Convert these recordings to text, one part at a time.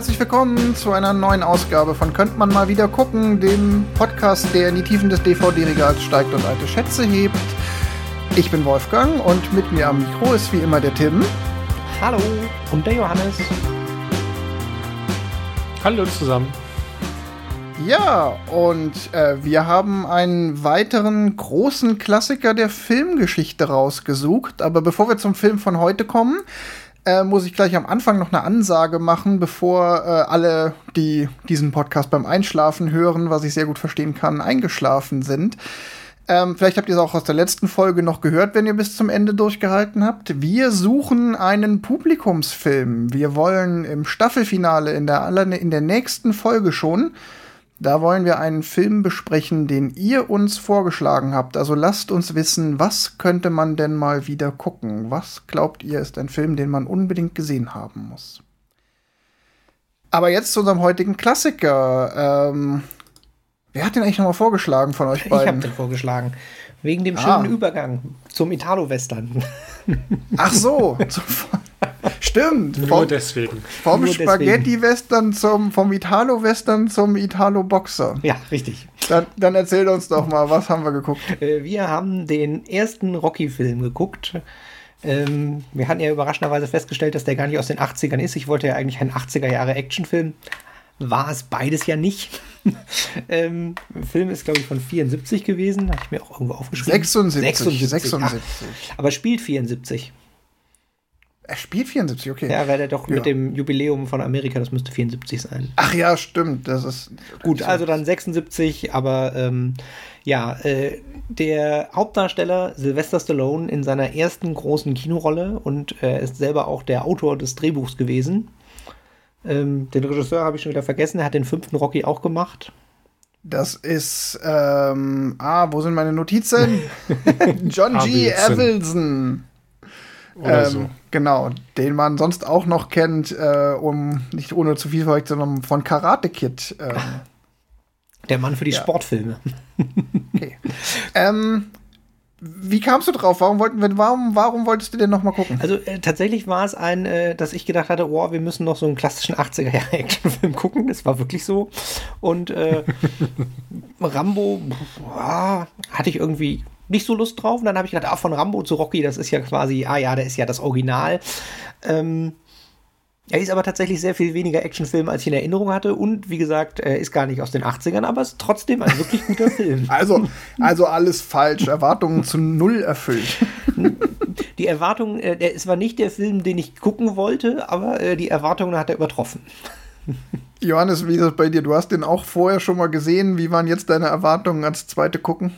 Herzlich willkommen zu einer neuen Ausgabe von Könnt man mal wieder gucken, dem Podcast, der in die Tiefen des DVD-Regals steigt und alte Schätze hebt. Ich bin Wolfgang und mit mir am Mikro ist wie immer der Tim. Hallo und der Johannes. Hallo zusammen. Ja, und äh, wir haben einen weiteren großen Klassiker der Filmgeschichte rausgesucht. Aber bevor wir zum Film von heute kommen, äh, muss ich gleich am Anfang noch eine Ansage machen, bevor äh, alle, die diesen Podcast beim Einschlafen hören, was ich sehr gut verstehen kann, eingeschlafen sind. Ähm, vielleicht habt ihr es auch aus der letzten Folge noch gehört, wenn ihr bis zum Ende durchgehalten habt. Wir suchen einen Publikumsfilm. Wir wollen im Staffelfinale in der, in der nächsten Folge schon da wollen wir einen Film besprechen, den ihr uns vorgeschlagen habt. Also lasst uns wissen, was könnte man denn mal wieder gucken? Was glaubt ihr ist ein Film, den man unbedingt gesehen haben muss? Aber jetzt zu unserem heutigen Klassiker. Ähm, wer hat den eigentlich nochmal vorgeschlagen von euch beiden? Ich habe den vorgeschlagen. Wegen dem ah. schönen Übergang zum Italo-Western. Ach so. Stimmt. Nur vom, deswegen. Vom Spaghetti-Western zum, vom Italo-Western zum Italo-Boxer. Ja, richtig. Dann, dann erzähl uns doch mal, was haben wir geguckt? Äh, wir haben den ersten Rocky-Film geguckt. Ähm, wir hatten ja überraschenderweise festgestellt, dass der gar nicht aus den 80ern ist. Ich wollte ja eigentlich einen 80er-Jahre-Actionfilm. War es beides ja nicht. ähm, Film ist, glaube ich, von 74 gewesen. Habe ich mir auch irgendwo aufgeschrieben. 76. 76. 76. Ach, aber spielt 74. Er spielt 74, okay. Ja, weil er doch ja. mit dem Jubiläum von Amerika, das müsste 74 sein. Ach ja, stimmt. Das ist gut. Also dann 76, aber ähm, ja, äh, der Hauptdarsteller Sylvester Stallone in seiner ersten großen Kinorolle und er ist selber auch der Autor des Drehbuchs gewesen. Ähm, den Regisseur habe ich schon wieder vergessen. Er hat den fünften Rocky auch gemacht. Das ist, ähm, ah, wo sind meine Notizen? John G. Evelson. Oder ähm, so. Genau, den man sonst auch noch kennt, äh, um nicht ohne zu viel verrückt, sondern von Karate Kid. Ähm. Der Mann für die ja. Sportfilme. okay. ähm, wie kamst du drauf? Warum, wollten wir, warum, warum wolltest du den noch mal gucken? Also äh, tatsächlich war es ein, äh, dass ich gedacht hatte, oh, wir müssen noch so einen klassischen 80er-Jahre-Actionfilm gucken. Das war wirklich so. Und äh, Rambo boah, hatte ich irgendwie nicht so Lust drauf. Und dann habe ich gedacht, ah, von Rambo zu Rocky, das ist ja quasi, ah ja, der ist ja das Original. Ähm, er ist aber tatsächlich sehr viel weniger Actionfilm, als ich in Erinnerung hatte. Und wie gesagt, er ist gar nicht aus den 80ern, aber ist trotzdem ein wirklich guter Film. Also, also alles falsch. Erwartungen zu null erfüllt. Die Erwartungen, äh, es war nicht der Film, den ich gucken wollte, aber äh, die Erwartungen hat er übertroffen. Johannes, wie ist das bei dir? Du hast den auch vorher schon mal gesehen. Wie waren jetzt deine Erwartungen als zweite gucken?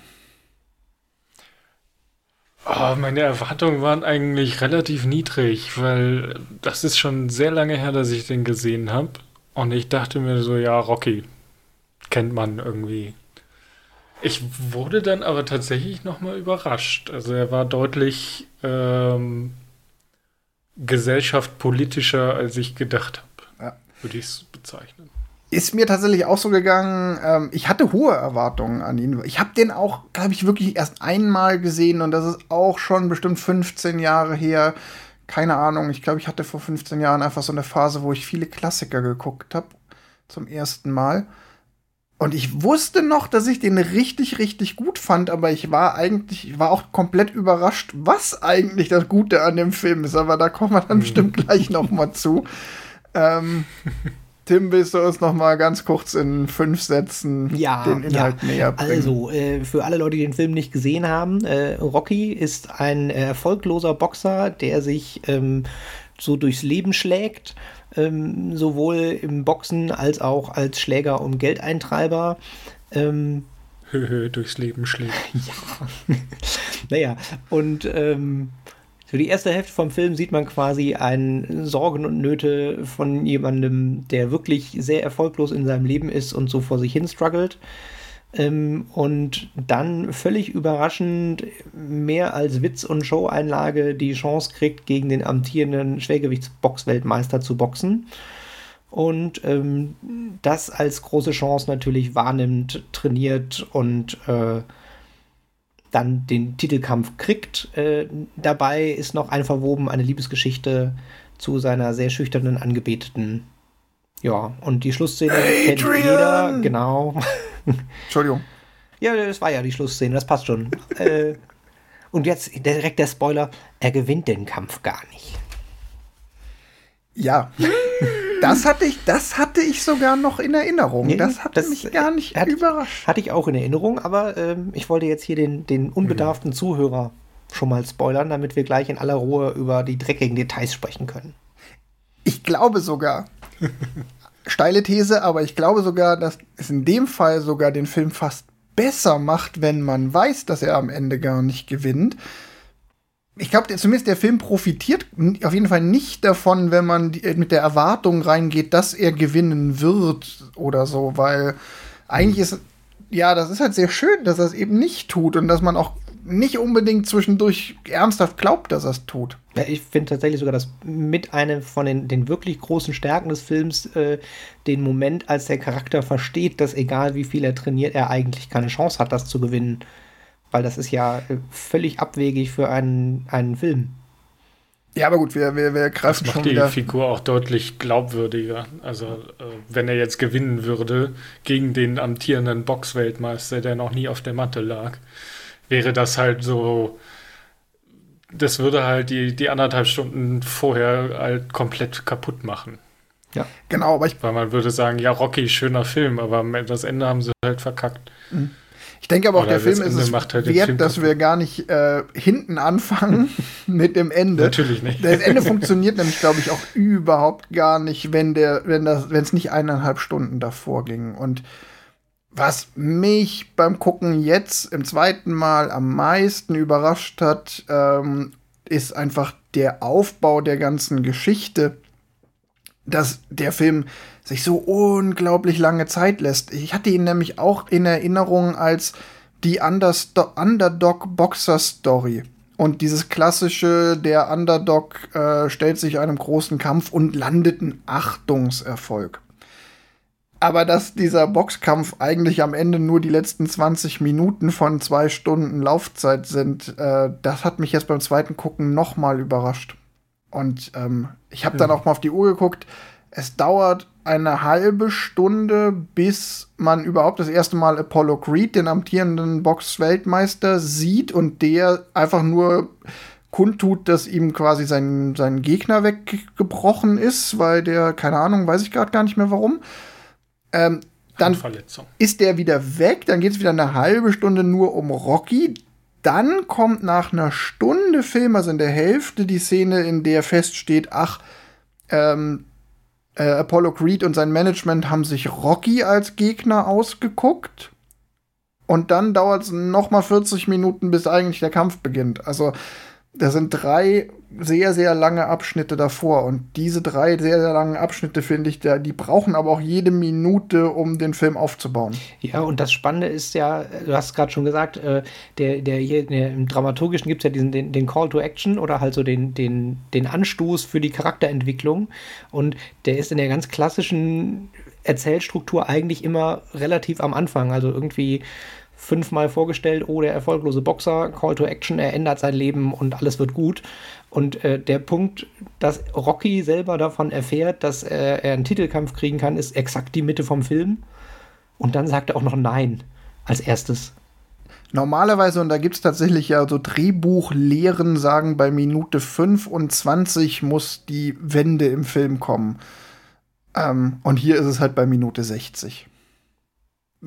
Oh, meine Erwartungen waren eigentlich relativ niedrig, weil das ist schon sehr lange her, dass ich den gesehen habe. Und ich dachte mir so, ja, Rocky kennt man irgendwie. Ich wurde dann aber tatsächlich nochmal überrascht. Also er war deutlich ähm, gesellschaftspolitischer, als ich gedacht habe. Ja. Würde ich es bezeichnen. Ist mir tatsächlich auch so gegangen. Ähm, ich hatte hohe Erwartungen an ihn. Ich habe den auch, glaube ich, wirklich erst einmal gesehen und das ist auch schon bestimmt 15 Jahre her. Keine Ahnung. Ich glaube, ich hatte vor 15 Jahren einfach so eine Phase, wo ich viele Klassiker geguckt habe. Zum ersten Mal. Und ich wusste noch, dass ich den richtig, richtig gut fand, aber ich war eigentlich, ich war auch komplett überrascht, was eigentlich das Gute an dem Film ist. Aber da kommen wir dann mhm. bestimmt gleich noch mal zu. Ähm, Tim, willst du uns noch mal ganz kurz in fünf Sätzen ja, den Inhalt ja. näher bringen? Also, äh, für alle Leute, die den Film nicht gesehen haben, äh, Rocky ist ein erfolgloser Boxer, der sich ähm, so durchs Leben schlägt, ähm, sowohl im Boxen als auch als Schläger und Geldeintreiber. Ähm, durchs Leben schlägt. ja. naja, und ähm, für die erste Hälfte vom Film sieht man quasi ein Sorgen und Nöte von jemandem, der wirklich sehr erfolglos in seinem Leben ist und so vor sich hin struggelt. Ähm, und dann völlig überraschend mehr als Witz und Show-Einlage die Chance kriegt, gegen den amtierenden Schwergewichtsboxweltmeister zu boxen. Und ähm, das als große Chance natürlich wahrnimmt, trainiert und äh, dann den Titelkampf kriegt. Äh, dabei ist noch ein verwoben eine Liebesgeschichte zu seiner sehr schüchternen Angebeteten Ja, und die Schlussszene Adrian! kennt jeder, genau. Entschuldigung. Ja, das war ja die Schlussszene, das passt schon. äh, und jetzt direkt der Spoiler, er gewinnt den Kampf gar nicht. Ja. Das hatte ich, das hatte ich sogar noch in Erinnerung. Nee, das hat mich gar nicht hat, überrascht. Hatte ich auch in Erinnerung, aber ähm, ich wollte jetzt hier den, den unbedarften mhm. Zuhörer schon mal spoilern, damit wir gleich in aller Ruhe über die dreckigen Details sprechen können. Ich glaube sogar, steile These, aber ich glaube sogar, dass es in dem Fall sogar den Film fast besser macht, wenn man weiß, dass er am Ende gar nicht gewinnt. Ich glaube, zumindest der Film profitiert auf jeden Fall nicht davon, wenn man mit der Erwartung reingeht, dass er gewinnen wird oder so, weil eigentlich ist, ja, das ist halt sehr schön, dass er es eben nicht tut und dass man auch nicht unbedingt zwischendurch ernsthaft glaubt, dass er es tut. Ja, ich finde tatsächlich sogar, dass mit einem von den, den wirklich großen Stärken des Films äh, den Moment, als der Charakter versteht, dass egal wie viel er trainiert, er eigentlich keine Chance hat, das zu gewinnen. Weil das ist ja äh, völlig abwegig für einen, einen Film. Ja, aber gut, wir, wir, wir greifen das macht die Figur auch deutlich glaubwürdiger. Also, äh, wenn er jetzt gewinnen würde gegen den amtierenden Boxweltmeister, der noch nie auf der Matte lag, wäre das halt so. Das würde halt die, die anderthalb Stunden vorher halt komplett kaputt machen. Ja, genau, aber ich. Weil man würde sagen, ja, Rocky, schöner Film, aber das Ende haben sie halt verkackt. Mhm. Ich denke aber auch, Oder der Film ist es halt wert, dass wir gar nicht äh, hinten anfangen mit dem Ende. Natürlich nicht. Das Ende funktioniert nämlich, glaube ich, auch überhaupt gar nicht, wenn der, wenn das, wenn es nicht eineinhalb Stunden davor ging. Und was mich beim Gucken jetzt im zweiten Mal am meisten überrascht hat, ähm, ist einfach der Aufbau der ganzen Geschichte, dass der Film sich so unglaublich lange Zeit lässt. Ich hatte ihn nämlich auch in Erinnerung als die Underdog-Boxer-Story. Und dieses klassische, der Underdog äh, stellt sich einem großen Kampf und landet ein Achtungserfolg. Aber dass dieser Boxkampf eigentlich am Ende nur die letzten 20 Minuten von zwei Stunden Laufzeit sind, äh, das hat mich jetzt beim zweiten Gucken noch mal überrascht. Und ähm, ich habe ja. dann auch mal auf die Uhr geguckt. Es dauert eine halbe Stunde, bis man überhaupt das erste Mal Apollo Creed, den amtierenden Box-Weltmeister, sieht und der einfach nur kundtut, dass ihm quasi sein, sein Gegner weggebrochen ist, weil der, keine Ahnung, weiß ich gerade gar nicht mehr warum. Ähm, dann ist der wieder weg, dann geht es wieder eine halbe Stunde nur um Rocky. Dann kommt nach einer Stunde Film, also in der Hälfte, die Szene, in der feststeht, ach, ähm, äh, Apollo Creed und sein Management haben sich Rocky als Gegner ausgeguckt. Und dann dauert es noch mal 40 Minuten, bis eigentlich der Kampf beginnt. Also da sind drei sehr, sehr lange Abschnitte davor. Und diese drei sehr, sehr langen Abschnitte, finde ich, die brauchen aber auch jede Minute, um den Film aufzubauen. Ja, und das Spannende ist ja, du hast gerade schon gesagt, äh, der, der hier der, im Dramaturgischen gibt es ja diesen, den, den Call to Action oder halt so den, den, den Anstoß für die Charakterentwicklung. Und der ist in der ganz klassischen Erzählstruktur eigentlich immer relativ am Anfang. Also irgendwie fünfmal vorgestellt, oh, der erfolglose Boxer, Call to Action, er ändert sein Leben und alles wird gut. Und äh, der Punkt, dass Rocky selber davon erfährt, dass äh, er einen Titelkampf kriegen kann, ist exakt die Mitte vom Film. Und dann sagt er auch noch Nein als erstes. Normalerweise, und da gibt es tatsächlich ja so Drehbuchlehren, sagen, bei Minute 25 muss die Wende im Film kommen. Ähm, und hier ist es halt bei Minute 60.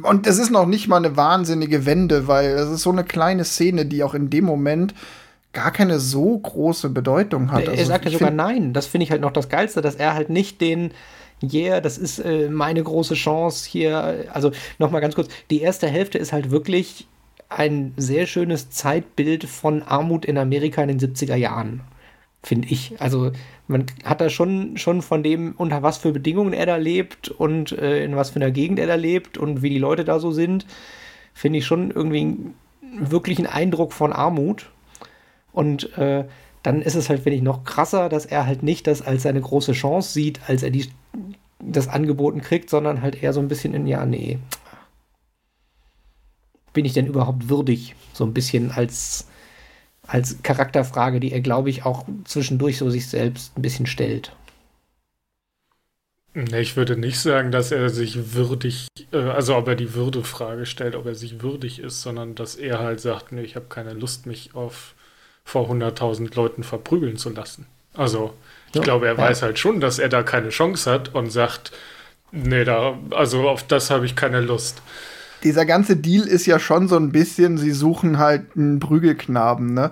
Und es ist noch nicht mal eine wahnsinnige Wende, weil es ist so eine kleine Szene, die auch in dem Moment gar keine so große Bedeutung hat. Er also, sagt ja sogar nein. Das finde ich halt noch das Geilste, dass er halt nicht den Yeah, das ist äh, meine große Chance hier. Also nochmal ganz kurz, die erste Hälfte ist halt wirklich ein sehr schönes Zeitbild von Armut in Amerika in den 70er Jahren, finde ich. Also man hat da schon, schon von dem, unter was für Bedingungen er da lebt und äh, in was für einer Gegend er da lebt und wie die Leute da so sind, finde ich schon irgendwie wirklich einen Eindruck von Armut. Und äh, dann ist es halt, finde ich, noch krasser, dass er halt nicht das als seine große Chance sieht, als er die, das angeboten kriegt, sondern halt eher so ein bisschen in, ja, nee, bin ich denn überhaupt würdig? So ein bisschen als als Charakterfrage, die er, glaube ich, auch zwischendurch so sich selbst ein bisschen stellt. Nee, ich würde nicht sagen, dass er sich würdig, äh, also ob er die Würdefrage stellt, ob er sich würdig ist, sondern dass er halt sagt, nee, ich habe keine Lust, mich auf vor 100.000 Leuten verprügeln zu lassen. Also ich ja, glaube, er ja. weiß halt schon, dass er da keine Chance hat und sagt, nee, da, also auf das habe ich keine Lust. Dieser ganze Deal ist ja schon so ein bisschen, sie suchen halt einen Prügelknaben, ne?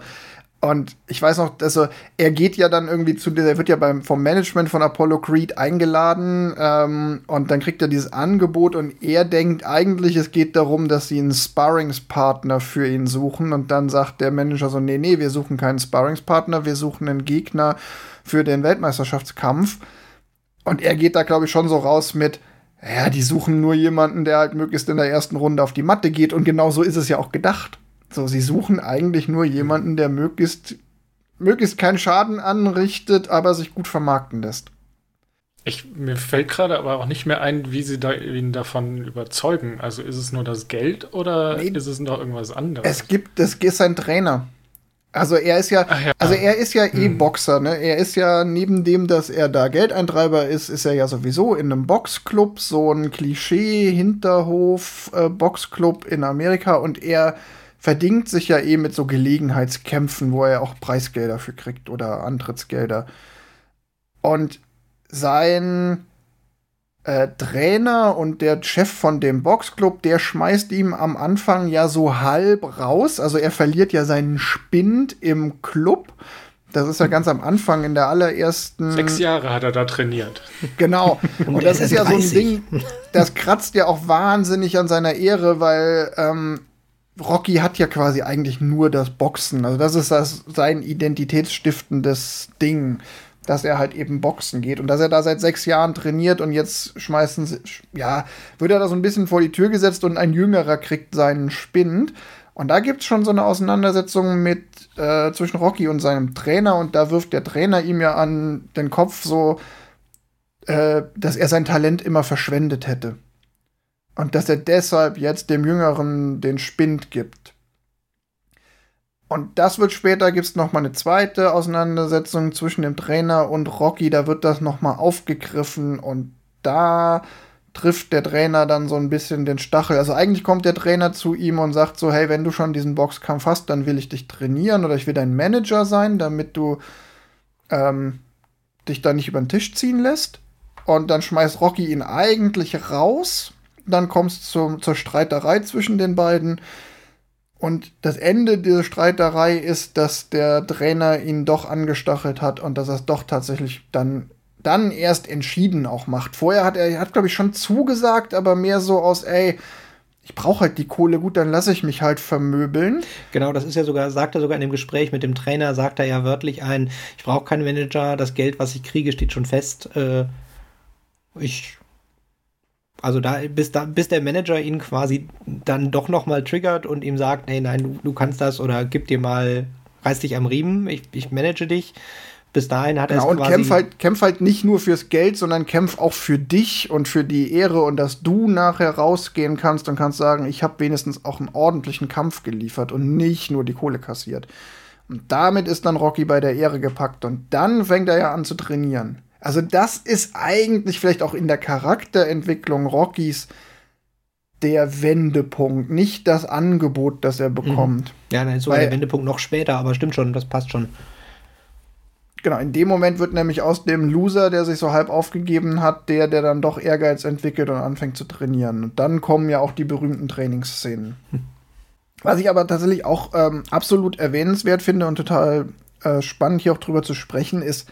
Und ich weiß noch, also er geht ja dann irgendwie zu, der wird ja beim, vom Management von Apollo Creed eingeladen ähm, und dann kriegt er dieses Angebot und er denkt eigentlich, es geht darum, dass sie einen Sparringspartner für ihn suchen und dann sagt der Manager so, nee, nee, wir suchen keinen Sparringspartner, wir suchen einen Gegner für den Weltmeisterschaftskampf. Und er geht da, glaube ich, schon so raus mit, ja, die suchen nur jemanden, der halt möglichst in der ersten Runde auf die Matte geht und genau so ist es ja auch gedacht. So, sie suchen eigentlich nur jemanden, der möglichst, möglichst keinen Schaden anrichtet, aber sich gut vermarkten lässt. Ich, mir fällt gerade aber auch nicht mehr ein, wie sie da, ihn davon überzeugen. Also ist es nur das Geld oder nee, ist es noch irgendwas anderes? Es gibt, es ist ein Trainer. Also er ist ja, ja. also er ist ja eh hm. Boxer, ne? Er ist ja neben dem, dass er da Geldeintreiber ist, ist er ja sowieso in einem Boxclub, so ein Klischee-Hinterhof-Boxclub äh, in Amerika und er verdingt sich ja eh mit so Gelegenheitskämpfen, wo er auch Preisgelder für kriegt oder Antrittsgelder. Und sein äh, Trainer und der Chef von dem Boxclub, der schmeißt ihm am Anfang ja so halb raus. Also er verliert ja seinen Spind im Club. Das ist ja ganz am Anfang in der allerersten. Sechs Jahre hat er da trainiert. Genau. Und das ist ja so ein Ding, das kratzt ja auch wahnsinnig an seiner Ehre, weil ähm, Rocky hat ja quasi eigentlich nur das Boxen. Also das ist das, sein identitätsstiftendes Ding, dass er halt eben Boxen geht und dass er da seit sechs Jahren trainiert und jetzt schmeißen sie, ja, wird er da so ein bisschen vor die Tür gesetzt und ein Jüngerer kriegt seinen Spind. Und da gibt es schon so eine Auseinandersetzung mit äh, zwischen Rocky und seinem Trainer und da wirft der Trainer ihm ja an den Kopf so, äh, dass er sein Talent immer verschwendet hätte. Und dass er deshalb jetzt dem Jüngeren den Spind gibt. Und das wird später, gibt es nochmal eine zweite Auseinandersetzung zwischen dem Trainer und Rocky. Da wird das nochmal aufgegriffen und da trifft der Trainer dann so ein bisschen den Stachel. Also eigentlich kommt der Trainer zu ihm und sagt so, hey, wenn du schon diesen Boxkampf hast, dann will ich dich trainieren oder ich will dein Manager sein, damit du ähm, dich da nicht über den Tisch ziehen lässt. Und dann schmeißt Rocky ihn eigentlich raus dann kommt es zur Streiterei zwischen den beiden. Und das Ende dieser Streiterei ist, dass der Trainer ihn doch angestachelt hat und dass er es doch tatsächlich dann, dann erst entschieden auch macht. Vorher hat er, hat, glaube ich, schon zugesagt, aber mehr so aus, ey, ich brauche halt die Kohle, gut, dann lasse ich mich halt vermöbeln. Genau, das ist ja sogar, sagt er sogar in dem Gespräch mit dem Trainer, sagt er ja wörtlich ein, ich brauche keinen Manager, das Geld, was ich kriege, steht schon fest. Äh, ich also da bis, da, bis der Manager ihn quasi dann doch nochmal triggert und ihm sagt, hey, nein, du, du kannst das oder gib dir mal, reiß dich am Riemen, ich, ich manage dich. Bis dahin hat genau, er es quasi... und kämpf halt, kämpf halt nicht nur fürs Geld, sondern kämpf auch für dich und für die Ehre und dass du nachher rausgehen kannst und kannst sagen, ich habe wenigstens auch einen ordentlichen Kampf geliefert und nicht nur die Kohle kassiert. Und damit ist dann Rocky bei der Ehre gepackt und dann fängt er ja an zu trainieren. Also das ist eigentlich vielleicht auch in der Charakterentwicklung Rockys der Wendepunkt, nicht das Angebot, das er mhm. bekommt. Ja, nein, sogar Weil, der Wendepunkt noch später, aber stimmt schon, das passt schon. Genau, in dem Moment wird nämlich aus dem Loser, der sich so halb aufgegeben hat, der, der dann doch Ehrgeiz entwickelt und anfängt zu trainieren. Und dann kommen ja auch die berühmten Trainingsszenen. Hm. Was ich aber tatsächlich auch ähm, absolut erwähnenswert finde und total äh, spannend hier auch drüber zu sprechen, ist,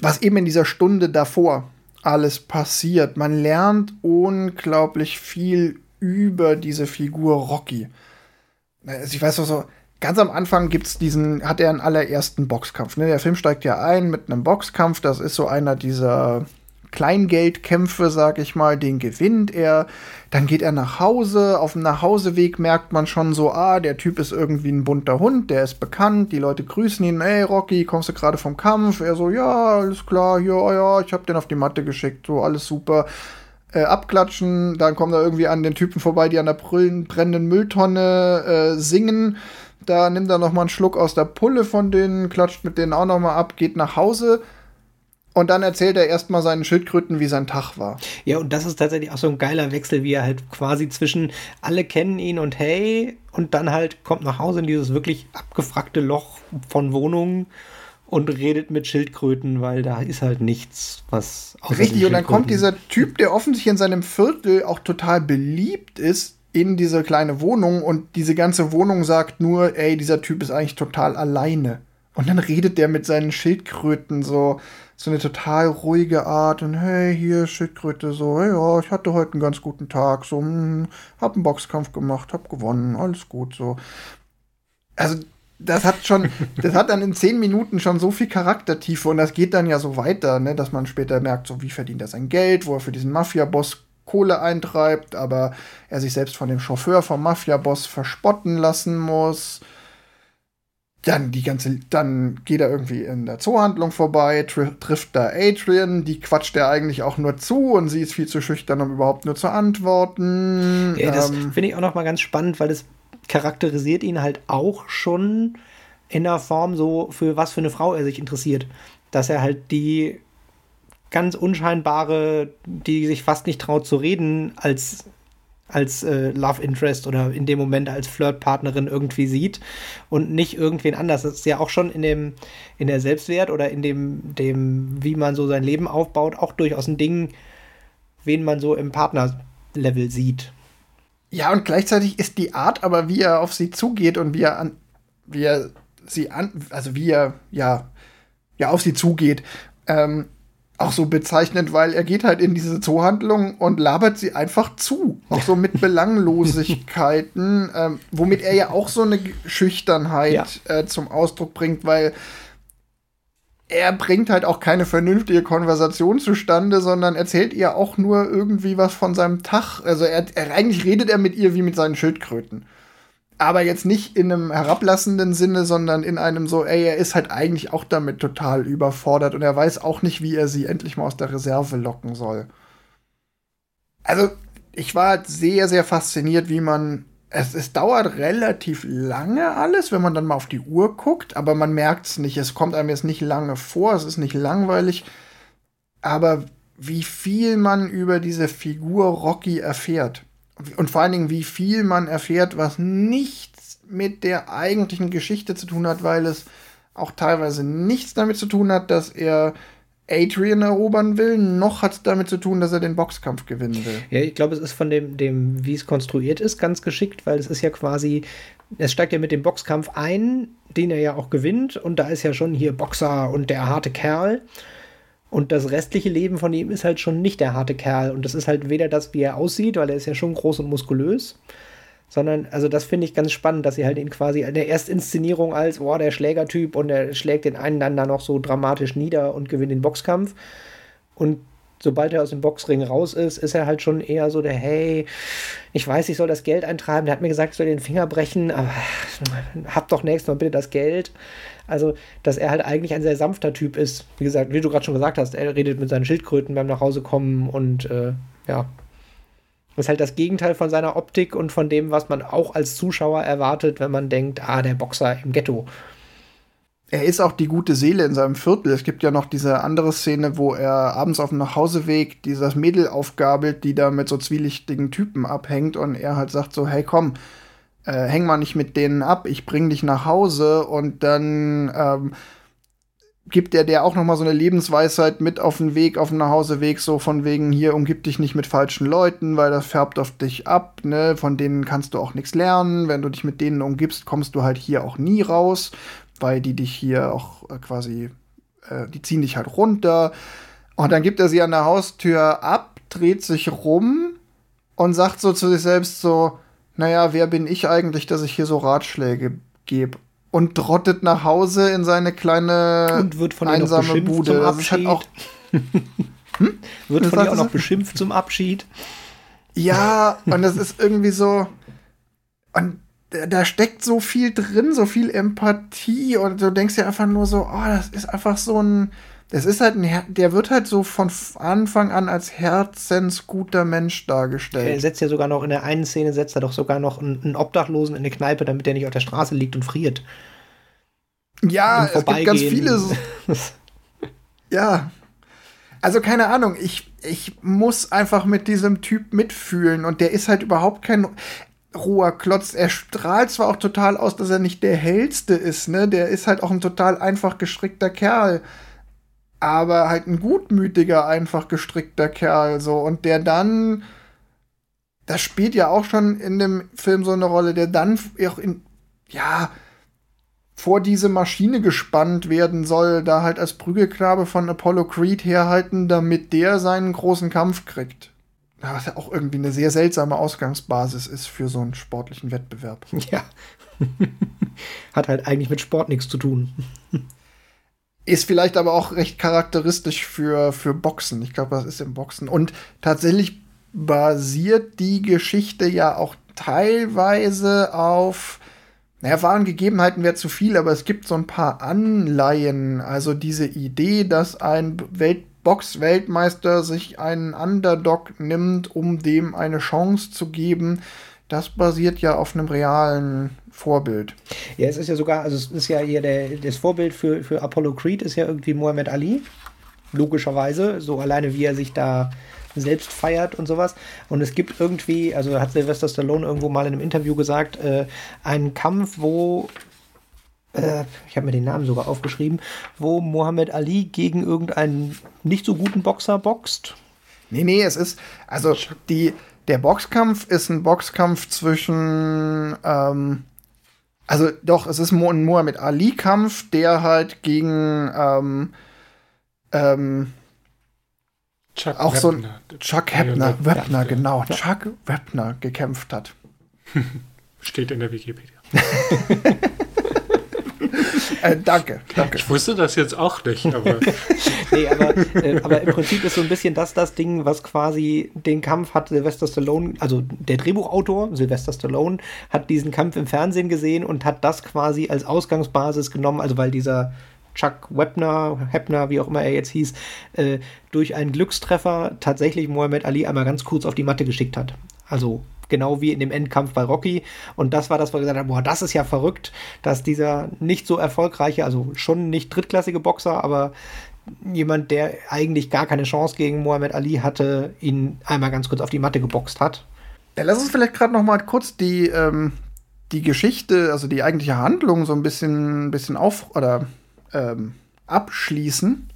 was eben in dieser Stunde davor alles passiert. Man lernt unglaublich viel über diese Figur Rocky. Also ich weiß auch so, ganz am Anfang gibt's diesen, hat er einen allerersten Boxkampf. Ne? Der Film steigt ja ein mit einem Boxkampf. Das ist so einer dieser Kleingeldkämpfe, sag ich mal, den gewinnt er. Dann geht er nach Hause. Auf dem Nachhauseweg merkt man schon so, ah, der Typ ist irgendwie ein bunter Hund, der ist bekannt. Die Leute grüßen ihn, ey Rocky, kommst du gerade vom Kampf? Er so, ja, alles klar, ja, oh ja, ich hab den auf die Matte geschickt, so alles super. Äh, abklatschen, dann kommen da irgendwie an den Typen vorbei, die an der brennenden Mülltonne äh, singen. Da nimmt er noch mal einen Schluck aus der Pulle von denen, klatscht mit denen auch noch mal ab, geht nach Hause Und dann erzählt er erstmal seinen Schildkröten, wie sein Tag war. Ja, und das ist tatsächlich auch so ein geiler Wechsel, wie er halt quasi zwischen alle kennen ihn und hey, und dann halt kommt nach Hause in dieses wirklich abgefragte Loch von Wohnungen und redet mit Schildkröten, weil da ist halt nichts, was Richtig, und dann kommt dieser Typ, der offensichtlich in seinem Viertel auch total beliebt ist, in diese kleine Wohnung und diese ganze Wohnung sagt nur, ey, dieser Typ ist eigentlich total alleine. Und dann redet der mit seinen Schildkröten so, so eine total ruhige Art und hey, hier Schildkröte, so, hey, ja, ich hatte heute einen ganz guten Tag, so, hm, hab einen Boxkampf gemacht, hab gewonnen, alles gut, so. Also, das hat schon, das hat dann in zehn Minuten schon so viel Charaktertiefe und das geht dann ja so weiter, ne, dass man später merkt, so, wie verdient er sein Geld, wo er für diesen Mafia-Boss Kohle eintreibt, aber er sich selbst von dem Chauffeur vom Mafia-Boss verspotten lassen muss dann die ganze, dann geht er irgendwie in der Zoohandlung vorbei, tri trifft da Adrian, die quatscht er eigentlich auch nur zu und sie ist viel zu schüchtern, um überhaupt nur zu antworten. Ja, das ähm, finde ich auch noch mal ganz spannend, weil das charakterisiert ihn halt auch schon in der Form so, für was für eine Frau er sich interessiert. Dass er halt die ganz unscheinbare, die sich fast nicht traut zu reden, als als äh, Love Interest oder in dem Moment als Flirtpartnerin irgendwie sieht und nicht irgendwen anders. Das ist ja auch schon in dem, in der Selbstwert oder in dem, dem, wie man so sein Leben aufbaut, auch durchaus ein Ding, wen man so im Partnerlevel sieht. Ja, und gleichzeitig ist die Art aber, wie er auf sie zugeht und wie er an, wie er sie an, also wie er, ja, ja, auf sie zugeht, ähm, auch so bezeichnend, weil er geht halt in diese Zoohandlung und labert sie einfach zu. Auch so mit Belanglosigkeiten, ähm, womit er ja auch so eine Schüchternheit ja. äh, zum Ausdruck bringt, weil er bringt halt auch keine vernünftige Konversation zustande, sondern erzählt ihr auch nur irgendwie was von seinem Tag. Also er, er eigentlich redet er mit ihr wie mit seinen Schildkröten aber jetzt nicht in einem herablassenden Sinne, sondern in einem so, ey, er ist halt eigentlich auch damit total überfordert und er weiß auch nicht, wie er sie endlich mal aus der Reserve locken soll. Also, ich war halt sehr, sehr fasziniert, wie man. Es, es dauert relativ lange alles, wenn man dann mal auf die Uhr guckt, aber man merkt es nicht. Es kommt einem jetzt nicht lange vor, es ist nicht langweilig. Aber wie viel man über diese Figur Rocky erfährt und vor allen Dingen, wie viel man erfährt, was nichts mit der eigentlichen Geschichte zu tun hat, weil es auch teilweise nichts damit zu tun hat, dass er Adrian erobern will, noch hat es damit zu tun, dass er den Boxkampf gewinnen will. Ja, ich glaube, es ist von dem, dem wie es konstruiert ist, ganz geschickt, weil es ist ja quasi, es steigt ja mit dem Boxkampf ein, den er ja auch gewinnt, und da ist ja schon hier Boxer und der harte Kerl. Und das restliche Leben von ihm ist halt schon nicht der harte Kerl. Und das ist halt weder das, wie er aussieht, weil er ist ja schon groß und muskulös, sondern, also das finde ich ganz spannend, dass sie halt ihn quasi in der Erstinszenierung als, boah, der Schlägertyp und er schlägt den einen dann da noch so dramatisch nieder und gewinnt den Boxkampf. Und sobald er aus dem Boxring raus ist, ist er halt schon eher so der, hey, ich weiß, ich soll das Geld eintreiben. Der hat mir gesagt, ich soll den Finger brechen, aber hab doch nächstes Mal bitte das Geld. Also, dass er halt eigentlich ein sehr sanfter Typ ist. Wie gesagt, wie du gerade schon gesagt hast, er redet mit seinen Schildkröten beim Nachhausekommen und äh, ja. Das ist halt das Gegenteil von seiner Optik und von dem, was man auch als Zuschauer erwartet, wenn man denkt, ah, der Boxer im Ghetto er ist auch die gute Seele in seinem Viertel. Es gibt ja noch diese andere Szene, wo er abends auf dem Nachhauseweg dieses Mädel aufgabelt, die da mit so zwielichtigen Typen abhängt und er halt sagt so, hey komm, äh, häng mal nicht mit denen ab, ich bring dich nach Hause. Und dann ähm, gibt er der auch noch mal so eine Lebensweisheit mit auf den Weg, auf den Nachhauseweg, so von wegen hier umgib dich nicht mit falschen Leuten, weil das färbt auf dich ab, ne, von denen kannst du auch nichts lernen, wenn du dich mit denen umgibst, kommst du halt hier auch nie raus weil die dich hier auch äh, quasi, äh, die ziehen dich halt runter. Und dann gibt er sie an der Haustür ab, dreht sich rum und sagt so zu sich selbst so, naja, wer bin ich eigentlich, dass ich hier so Ratschläge gebe? Und trottet nach Hause in seine kleine und wird von einsame Bude. Zum Abschied. Halt auch hm? Wird von ihr auch noch beschimpft zum Abschied. Ja, und das ist irgendwie so. Und da steckt so viel drin, so viel Empathie und du denkst ja einfach nur so, oh, das ist einfach so ein, das ist halt ein, der wird halt so von Anfang an als herzensguter Mensch dargestellt. Er setzt ja sogar noch in der einen Szene setzt er doch sogar noch einen, einen Obdachlosen in eine Kneipe, damit der nicht auf der Straße liegt und friert. Ja, es gibt ganz viele. ja, Also keine Ahnung, ich, ich muss einfach mit diesem Typ mitfühlen und der ist halt überhaupt kein roher Klotz. Er strahlt zwar auch total aus, dass er nicht der hellste ist, ne? Der ist halt auch ein total einfach gestrickter Kerl. Aber halt ein gutmütiger, einfach gestrickter Kerl, so. Und der dann, das spielt ja auch schon in dem Film so eine Rolle, der dann auch in, ja, vor diese Maschine gespannt werden soll, da halt als Prügelknabe von Apollo Creed herhalten, damit der seinen großen Kampf kriegt. Was ja auch irgendwie eine sehr seltsame Ausgangsbasis ist für so einen sportlichen Wettbewerb. Ja. Hat halt eigentlich mit Sport nichts zu tun. Ist vielleicht aber auch recht charakteristisch für, für Boxen. Ich glaube, das ist im Boxen. Und tatsächlich basiert die Geschichte ja auch teilweise auf naja, wahren Gegebenheiten wäre zu viel, aber es gibt so ein paar Anleihen. Also diese Idee, dass ein Welt Box-Weltmeister sich einen Underdog nimmt, um dem eine Chance zu geben, das basiert ja auf einem realen Vorbild. Ja, es ist ja sogar, also es ist ja hier der, das Vorbild für, für Apollo Creed ist ja irgendwie Muhammad Ali. Logischerweise, so alleine wie er sich da selbst feiert und sowas. Und es gibt irgendwie, also hat Sylvester Stallone irgendwo mal in einem Interview gesagt, äh, einen Kampf, wo äh, ich habe mir den Namen sogar aufgeschrieben, wo Muhammad Ali gegen irgendeinen nicht so guten Boxer boxt. Nee, nee, es ist, also die, der Boxkampf ist ein Boxkampf zwischen, ähm, also doch, es ist ein Muhammad Ali-Kampf, der halt gegen, ähm, ähm, Chuck auch Webner. so ein Chuck Hebner, Webner, ja, genau, ja. Chuck Webner gekämpft hat. Steht in der Wikipedia. äh, danke, danke. Ich wusste das jetzt auch nicht, aber. nee, aber, äh, aber im Prinzip ist so ein bisschen das das Ding, was quasi den Kampf hat Sylvester Stallone, also der Drehbuchautor, Sylvester Stallone, hat diesen Kampf im Fernsehen gesehen und hat das quasi als Ausgangsbasis genommen, also weil dieser Chuck Webner, Hebner, wie auch immer er jetzt hieß, äh, durch einen Glückstreffer tatsächlich Muhammad Ali einmal ganz kurz auf die Matte geschickt hat. Also genau wie in dem Endkampf bei Rocky. Und das war das, wo wir gesagt haben, boah, das ist ja verrückt, dass dieser nicht so erfolgreiche, also schon nicht drittklassige Boxer, aber jemand, der eigentlich gar keine Chance gegen Muhammad Ali hatte, ihn einmal ganz kurz auf die Matte geboxt hat. Ja, lass uns vielleicht gerade noch mal kurz die, ähm, die Geschichte, also die eigentliche Handlung so ein bisschen, bisschen auf oder ähm, abschließen,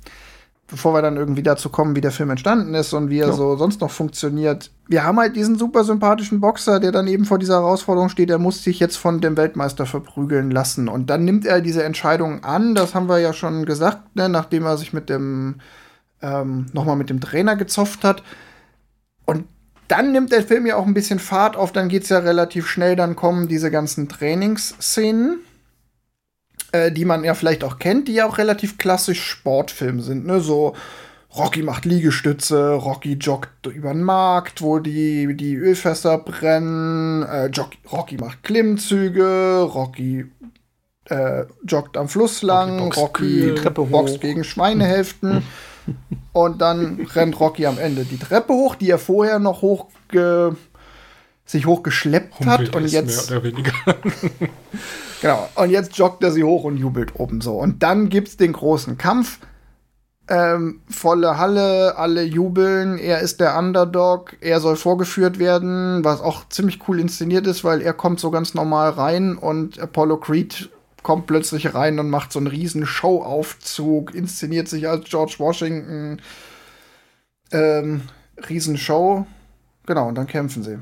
bevor wir dann irgendwie dazu kommen, wie der Film entstanden ist und wie er ja. so sonst noch funktioniert. Wir haben halt diesen super sympathischen Boxer, der dann eben vor dieser Herausforderung steht, er muss sich jetzt von dem Weltmeister verprügeln lassen. Und dann nimmt er diese Entscheidung an, das haben wir ja schon gesagt, ne, nachdem er sich mit dem ähm, nochmal mit dem Trainer gezopft hat. Und dann nimmt der Film ja auch ein bisschen Fahrt auf, dann geht's ja relativ schnell, dann kommen diese ganzen Trainingsszenen äh, die man ja vielleicht auch kennt, die ja auch relativ klassisch Sportfilm sind, ne? So Rocky macht Liegestütze, Rocky joggt über den Markt, wo die, die Ölfässer brennen, äh, Rocky macht Klimmzüge, Rocky äh, joggt am Fluss lang, Rocky, Rocky boxt gegen Schweinehälften und dann rennt Rocky am Ende die Treppe hoch, die er vorher noch hochge sich hochgeschleppt Humpelt hat und jetzt mehr oder weniger. Genau. Und jetzt joggt er sie hoch und jubelt oben so. Und dann gibt's den großen Kampf. Ähm, volle Halle, alle jubeln, er ist der Underdog, er soll vorgeführt werden, was auch ziemlich cool inszeniert ist, weil er kommt so ganz normal rein und Apollo Creed kommt plötzlich rein und macht so einen riesen Showaufzug, inszeniert sich als George Washington. Ähm, Riesenshow. Genau, und dann kämpfen sie.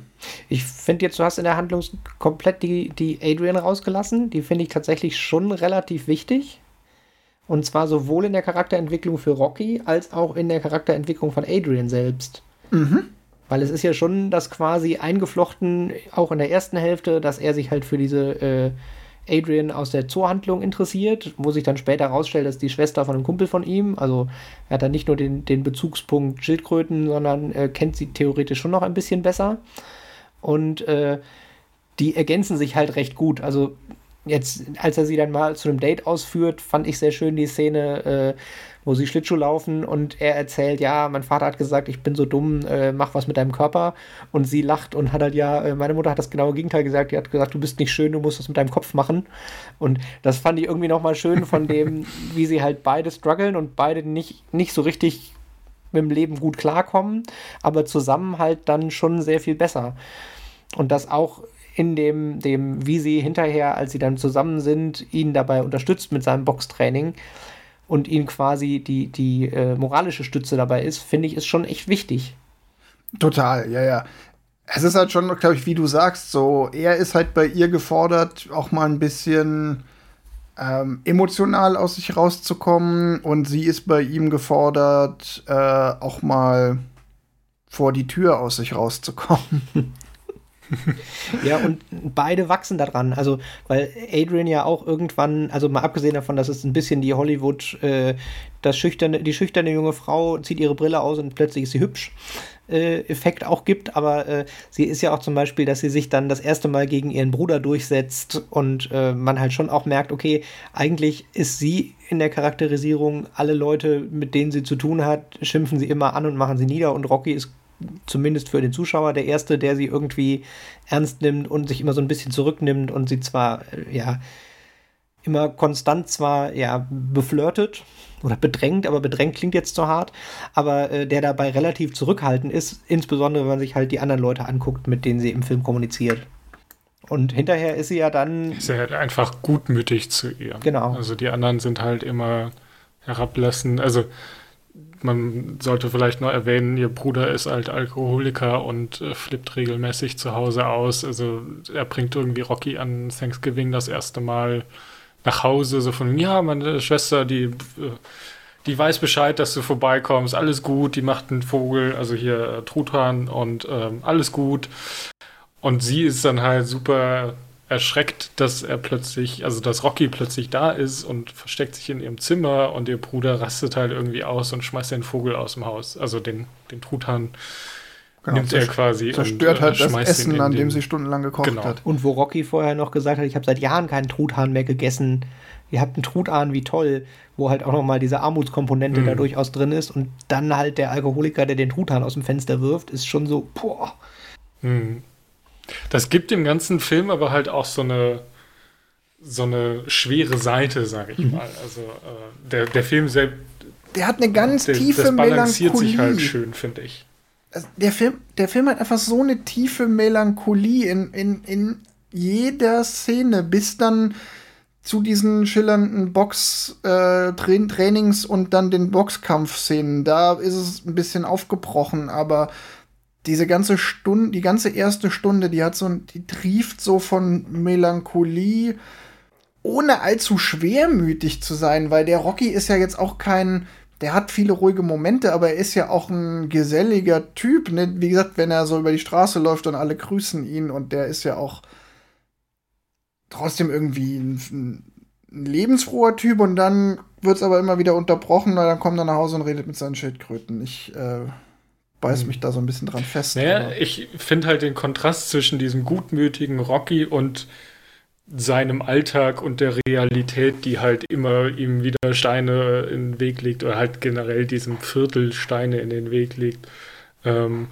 Ich finde jetzt, du hast in der Handlung komplett die, die Adrian rausgelassen. Die finde ich tatsächlich schon relativ wichtig. Und zwar sowohl in der Charakterentwicklung für Rocky als auch in der Charakterentwicklung von Adrian selbst. Mhm. Weil es ist ja schon das quasi eingeflochten, auch in der ersten Hälfte, dass er sich halt für diese äh, Adrian aus der Zoohandlung interessiert, wo sich dann später herausstellt, dass die Schwester von einem Kumpel von ihm, also er hat dann nicht nur den, den Bezugspunkt Schildkröten, sondern äh, kennt sie theoretisch schon noch ein bisschen besser. Und äh, die ergänzen sich halt recht gut. Also jetzt, als er sie dann mal zu einem Date ausführt, fand ich sehr schön die Szene, äh, wo sie Schlittschuh laufen und er erzählt, ja, mein Vater hat gesagt, ich bin so dumm, äh, mach was mit deinem Körper. Und sie lacht und hat halt, ja, äh, meine Mutter hat das genaue Gegenteil gesagt, die hat gesagt, du bist nicht schön, du musst was mit deinem Kopf machen. Und das fand ich irgendwie nochmal schön von dem, wie sie halt beide strugglen und beide nicht, nicht so richtig mit dem Leben gut klarkommen, aber zusammen halt dann schon sehr viel besser. Und das auch in dem, dem, wie sie hinterher, als sie dann zusammen sind, ihn dabei unterstützt mit seinem Boxtraining und ihn quasi die, die äh, moralische Stütze dabei ist, finde ich, ist schon echt wichtig. Total, ja, ja. Es ist halt schon, glaube ich, wie du sagst, so, er ist halt bei ihr gefordert, auch mal ein bisschen ähm, emotional aus sich rauszukommen und sie ist bei ihm gefordert, äh, auch mal vor die Tür aus sich rauszukommen. ja, und beide wachsen daran. Also, weil Adrian ja auch irgendwann, also mal abgesehen davon, dass es ein bisschen die Hollywood, äh, das schüchterne, die schüchterne junge Frau zieht ihre Brille aus und plötzlich ist sie hübsch. Äh, Effekt auch gibt, aber äh, sie ist ja auch zum Beispiel, dass sie sich dann das erste Mal gegen ihren Bruder durchsetzt und äh, man halt schon auch merkt, okay, eigentlich ist sie in der Charakterisierung, alle Leute, mit denen sie zu tun hat, schimpfen sie immer an und machen sie nieder und Rocky ist zumindest für den Zuschauer der Erste, der sie irgendwie ernst nimmt und sich immer so ein bisschen zurücknimmt und sie zwar, äh, ja, immer konstant zwar, ja, beflirtet oder bedrängt, aber bedrängt klingt jetzt zu hart, aber äh, der dabei relativ zurückhaltend ist, insbesondere wenn man sich halt die anderen Leute anguckt, mit denen sie im Film kommuniziert. Und hinterher ist sie ja dann. Ist er halt einfach gutmütig zu ihr. Genau. Also die anderen sind halt immer herablassen. Also man sollte vielleicht noch erwähnen, ihr Bruder ist halt Alkoholiker und äh, flippt regelmäßig zu Hause aus. Also er bringt irgendwie Rocky an Thanksgiving das erste Mal nach Hause, so von, ja, meine Schwester, die, äh, die weiß Bescheid, dass du vorbeikommst, alles gut, die macht einen Vogel, also hier äh, Truthahn und ähm, alles gut. Und sie ist dann halt super erschreckt, dass er plötzlich, also dass Rocky plötzlich da ist und versteckt sich in ihrem Zimmer und ihr Bruder rastet halt irgendwie aus und schmeißt den Vogel aus dem Haus, also den, den Truthahn. Genau, nimmt er quasi zerstört und, halt äh, das Essen, an dem sie stundenlang gekocht genau. hat. Und wo Rocky vorher noch gesagt hat, ich habe seit Jahren keinen Truthahn mehr gegessen. Ihr habt einen Truthahn, wie toll, wo halt auch noch mal diese Armutskomponente mhm. da durchaus drin ist und dann halt der Alkoholiker, der den Truthahn aus dem Fenster wirft, ist schon so, boah. Mhm. Das gibt dem ganzen Film aber halt auch so eine so eine schwere Seite, sage ich mhm. mal. Also äh, der, der Film selbst. Der hat eine ganz der, tiefe das balanciert Melancholie. sich halt schön, finde ich. Also der, Film, der Film hat einfach so eine tiefe Melancholie in, in, in jeder Szene, bis dann zu diesen schillernden Box-Trainings äh, und dann den Boxkampfszenen. Da ist es ein bisschen aufgebrochen, aber diese ganze Stunde, die ganze erste Stunde, die hat so, die trieft so von Melancholie, ohne allzu schwermütig zu sein, weil der Rocky ist ja jetzt auch kein, der hat viele ruhige Momente, aber er ist ja auch ein geselliger Typ. Ne? Wie gesagt, wenn er so über die Straße läuft und alle grüßen ihn und der ist ja auch trotzdem irgendwie ein, ein lebensfroher Typ und dann wird es aber immer wieder unterbrochen, weil dann kommt er nach Hause und redet mit seinen Schildkröten. Ich äh, beiß hm. mich da so ein bisschen dran fest. Naja, ich finde halt den Kontrast zwischen diesem gutmütigen Rocky und seinem Alltag und der Realität, die halt immer ihm wieder Steine in den Weg legt oder halt generell diesem Viertel Steine in den Weg legt. Ähm,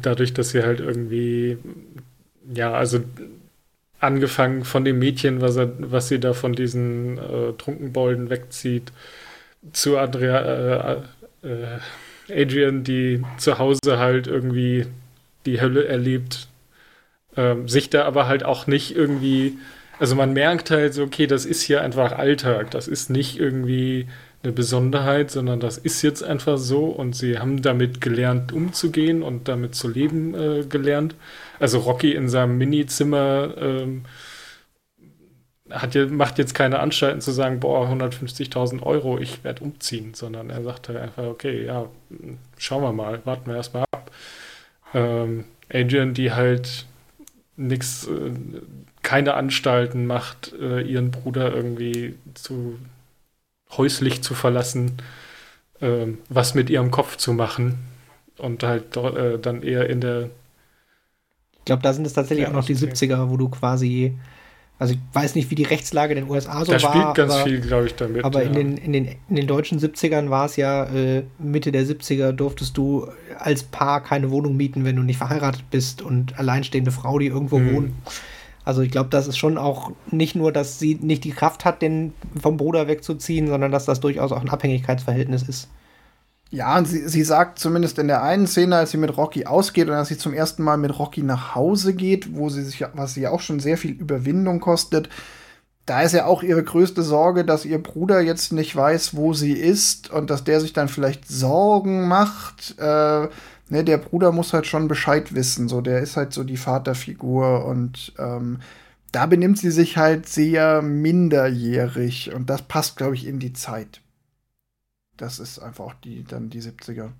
dadurch, dass sie halt irgendwie, ja, also angefangen von dem Mädchen, was, er, was sie da von diesen äh, Trunkenbolden wegzieht, zu Andrea, äh, äh, Adrian, die zu Hause halt irgendwie die Hölle erlebt, ähm, sich da aber halt auch nicht irgendwie, also man merkt halt so, okay, das ist hier einfach Alltag, das ist nicht irgendwie eine Besonderheit, sondern das ist jetzt einfach so und sie haben damit gelernt umzugehen und damit zu leben äh, gelernt. Also Rocky in seinem Minizimmer ähm, hat, macht jetzt keine Anstalten zu sagen, boah, 150.000 Euro, ich werde umziehen, sondern er sagt halt einfach, okay, ja, schauen wir mal, warten wir erstmal ab. Ähm, Adrian, die halt nichts, äh, keine Anstalten macht, äh, ihren Bruder irgendwie zu häuslich zu verlassen, äh, was mit ihrem Kopf zu machen und halt äh, dann eher in der ich glaube, da sind es tatsächlich ja, auch noch die 70er, wo du quasi also ich weiß nicht, wie die Rechtslage in den USA so da war. Da spielt ganz aber, viel, glaube ich, damit. Aber ja. in, den, in, den, in den deutschen 70ern war es ja, äh, Mitte der 70er durftest du als Paar keine Wohnung mieten, wenn du nicht verheiratet bist und alleinstehende Frau, die irgendwo mhm. wohnt. Also ich glaube, das ist schon auch nicht nur, dass sie nicht die Kraft hat, den vom Bruder wegzuziehen, sondern dass das durchaus auch ein Abhängigkeitsverhältnis ist. Ja, und sie, sie sagt zumindest in der einen Szene, als sie mit Rocky ausgeht und als sie zum ersten Mal mit Rocky nach Hause geht, wo sie sich, was sie auch schon sehr viel Überwindung kostet, da ist ja auch ihre größte Sorge, dass ihr Bruder jetzt nicht weiß, wo sie ist und dass der sich dann vielleicht Sorgen macht. Äh, ne, der Bruder muss halt schon Bescheid wissen. So, der ist halt so die Vaterfigur und ähm, da benimmt sie sich halt sehr minderjährig und das passt, glaube ich, in die Zeit. Das ist einfach auch die, dann die 70er.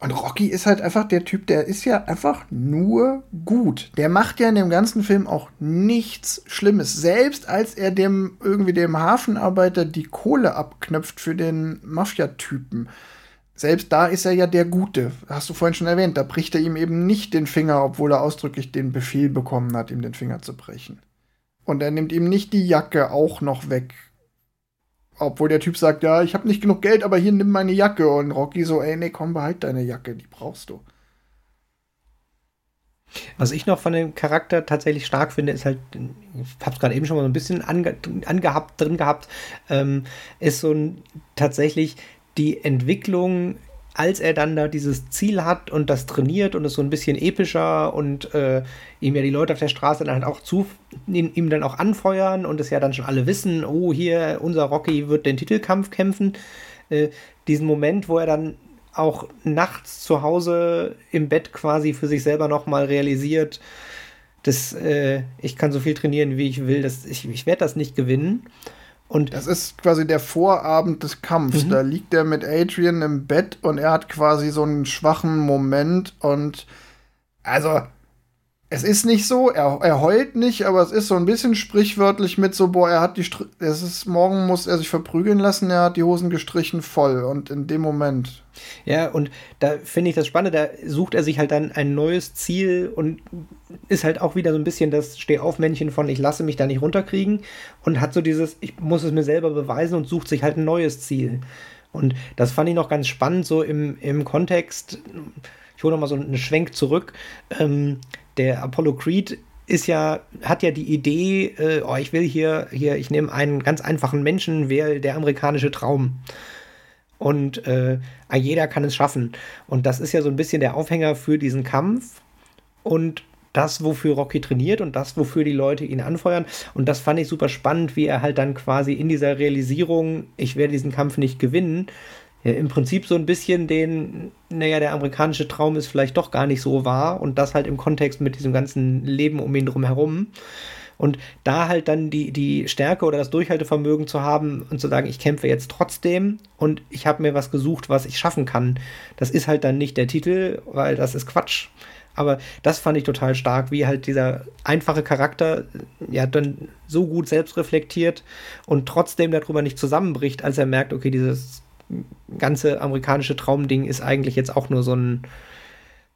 Und Rocky ist halt einfach der Typ, der ist ja einfach nur gut. Der macht ja in dem ganzen Film auch nichts Schlimmes. Selbst als er dem irgendwie dem Hafenarbeiter die Kohle abknöpft für den Mafia-Typen. Selbst da ist er ja der Gute. Hast du vorhin schon erwähnt. Da bricht er ihm eben nicht den Finger, obwohl er ausdrücklich den Befehl bekommen hat, ihm den Finger zu brechen. Und er nimmt ihm nicht die Jacke auch noch weg, obwohl der Typ sagt, ja, ich habe nicht genug Geld, aber hier nimm meine Jacke. Und Rocky so, ey, nee, komm, behalt deine Jacke, die brauchst du. Was ich noch von dem Charakter tatsächlich stark finde, ist halt, ich habe es gerade eben schon mal so ein bisschen ange, angehabt, drin gehabt, ähm, ist so ein tatsächlich die Entwicklung als er dann da dieses Ziel hat und das trainiert und es so ein bisschen epischer und äh, ihm ja die Leute auf der Straße dann halt auch zu, ihn, ihm dann auch anfeuern und es ja dann schon alle wissen, oh, hier, unser Rocky wird den Titelkampf kämpfen. Äh, diesen Moment, wo er dann auch nachts zu Hause im Bett quasi für sich selber nochmal realisiert, dass äh, ich kann so viel trainieren, wie ich will, dass ich, ich werde das nicht gewinnen. Und das ist quasi der Vorabend des Kampfs. Mhm. Da liegt er mit Adrian im Bett und er hat quasi so einen schwachen Moment und also es ist nicht so, er, er heult nicht, aber es ist so ein bisschen sprichwörtlich mit so, boah, er hat die, Str es ist, morgen muss er sich verprügeln lassen, er hat die Hosen gestrichen voll und in dem Moment. Ja, und da finde ich das Spannende, da sucht er sich halt dann ein neues Ziel und ist halt auch wieder so ein bisschen das Stehaufmännchen von, ich lasse mich da nicht runterkriegen und hat so dieses, ich muss es mir selber beweisen und sucht sich halt ein neues Ziel. Und das fand ich noch ganz spannend, so im, im Kontext, ich hole nochmal so einen Schwenk zurück, ähm, der Apollo Creed ist ja, hat ja die Idee, äh, oh, ich will hier, hier, ich nehme einen ganz einfachen Menschen, wäre der amerikanische Traum. Und äh, jeder kann es schaffen. Und das ist ja so ein bisschen der Aufhänger für diesen Kampf. Und das, wofür Rocky trainiert und das, wofür die Leute ihn anfeuern. Und das fand ich super spannend, wie er halt dann quasi in dieser Realisierung, ich werde diesen Kampf nicht gewinnen, im Prinzip so ein bisschen den, naja, der amerikanische Traum ist vielleicht doch gar nicht so wahr und das halt im Kontext mit diesem ganzen Leben um ihn drum herum. Und da halt dann die, die Stärke oder das Durchhaltevermögen zu haben und zu sagen, ich kämpfe jetzt trotzdem und ich habe mir was gesucht, was ich schaffen kann. Das ist halt dann nicht der Titel, weil das ist Quatsch. Aber das fand ich total stark, wie halt dieser einfache Charakter ja dann so gut selbst reflektiert und trotzdem darüber nicht zusammenbricht, als er merkt, okay, dieses ganze amerikanische Traumding ist eigentlich jetzt auch nur so ein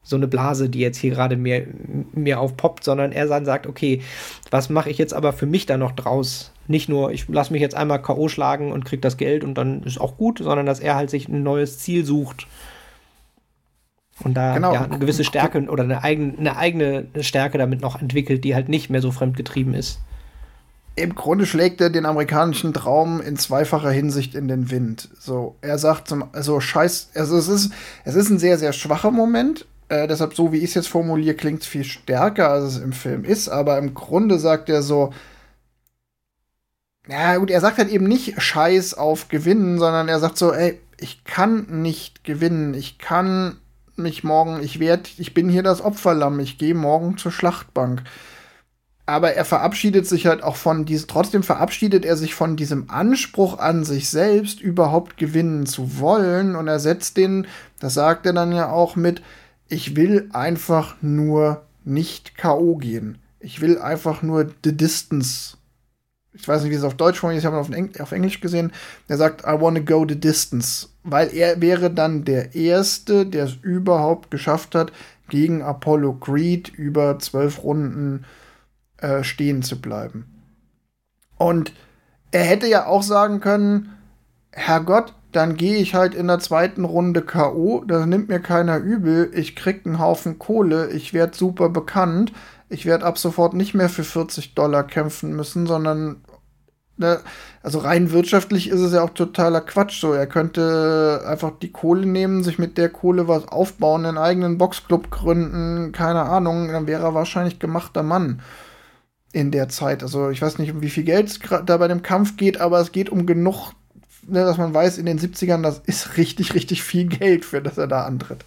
so eine Blase, die jetzt hier gerade mir, mir aufpoppt, sondern er dann sagt, okay, was mache ich jetzt aber für mich da noch draus? Nicht nur, ich lasse mich jetzt einmal K.O. schlagen und kriege das Geld und dann ist auch gut, sondern dass er halt sich ein neues Ziel sucht. Und da genau. ja, eine gewisse Stärke oder eine eigene, eine eigene Stärke damit noch entwickelt, die halt nicht mehr so fremdgetrieben ist im Grunde schlägt er den amerikanischen Traum in zweifacher Hinsicht in den Wind. So, er sagt zum, also scheiß, also es ist, es ist ein sehr, sehr schwacher Moment. Äh, deshalb, so wie ich es jetzt formuliere, klingt es viel stärker, als es im Film ist. Aber im Grunde sagt er so, ja gut, er sagt halt eben nicht Scheiß auf Gewinnen, sondern er sagt so, ey, ich kann nicht gewinnen. Ich kann mich morgen, ich werde, ich bin hier das Opferlamm. Ich gehe morgen zur Schlachtbank aber er verabschiedet sich halt auch von diesem, trotzdem verabschiedet er sich von diesem Anspruch an sich selbst, überhaupt gewinnen zu wollen. Und er setzt den, das sagt er dann ja auch mit, ich will einfach nur nicht K.O. gehen. Ich will einfach nur the distance. Ich weiß nicht, wie es auf Deutsch formuliert ist, ich habe auf, auf Englisch gesehen. Er sagt, I wanna go the distance. Weil er wäre dann der Erste, der es überhaupt geschafft hat, gegen Apollo Creed über zwölf Runden äh, stehen zu bleiben. Und er hätte ja auch sagen können, Herrgott, dann gehe ich halt in der zweiten Runde K.O., das nimmt mir keiner übel, ich krieg einen Haufen Kohle, ich werde super bekannt, ich werde ab sofort nicht mehr für 40 Dollar kämpfen müssen, sondern ne, also rein wirtschaftlich ist es ja auch totaler Quatsch. So, er könnte einfach die Kohle nehmen, sich mit der Kohle was aufbauen, einen eigenen Boxclub gründen, keine Ahnung, dann wäre er wahrscheinlich gemachter Mann in der Zeit. Also ich weiß nicht, um wie viel Geld es da bei dem Kampf geht, aber es geht um genug, ne, dass man weiß, in den 70ern, das ist richtig, richtig viel Geld, für das er da antritt.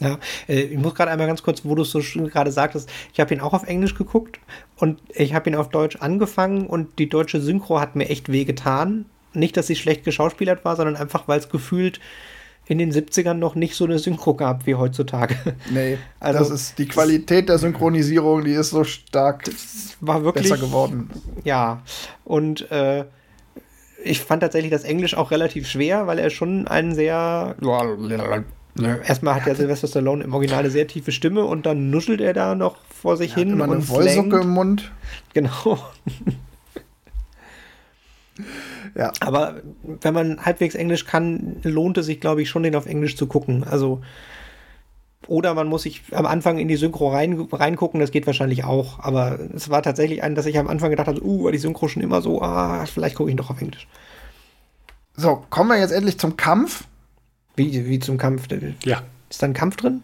Ja, äh, ich muss gerade einmal ganz kurz, wo du es so gerade sagtest, ich habe ihn auch auf Englisch geguckt und ich habe ihn auf Deutsch angefangen und die deutsche Synchro hat mir echt wehgetan. Nicht, dass sie schlecht geschauspielert war, sondern einfach, weil es gefühlt in den 70ern noch nicht so eine Synchro gab wie heutzutage. Nee, also das ist die Qualität der Synchronisierung, die ist so stark war wirklich, besser geworden. Ja, und äh, ich fand tatsächlich das Englisch auch relativ schwer, weil er schon einen sehr Erstmal hat ja Sylvester Stallone im Original eine sehr tiefe Stimme und dann nuschelt er da noch vor sich ja, hin. Immer eine Wollsocke im Mund. Genau. Ja. Aber wenn man halbwegs Englisch kann, lohnt es sich, glaube ich, schon, den auf Englisch zu gucken. Also. Oder man muss sich am Anfang in die Synchro rein, reingucken, das geht wahrscheinlich auch. Aber es war tatsächlich ein, dass ich am Anfang gedacht habe, uh, war die Synchro schon immer so, ah, vielleicht gucke ich doch auf Englisch. So, kommen wir jetzt endlich zum Kampf. Wie, wie zum Kampf? Ja. Ist da ein Kampf drin?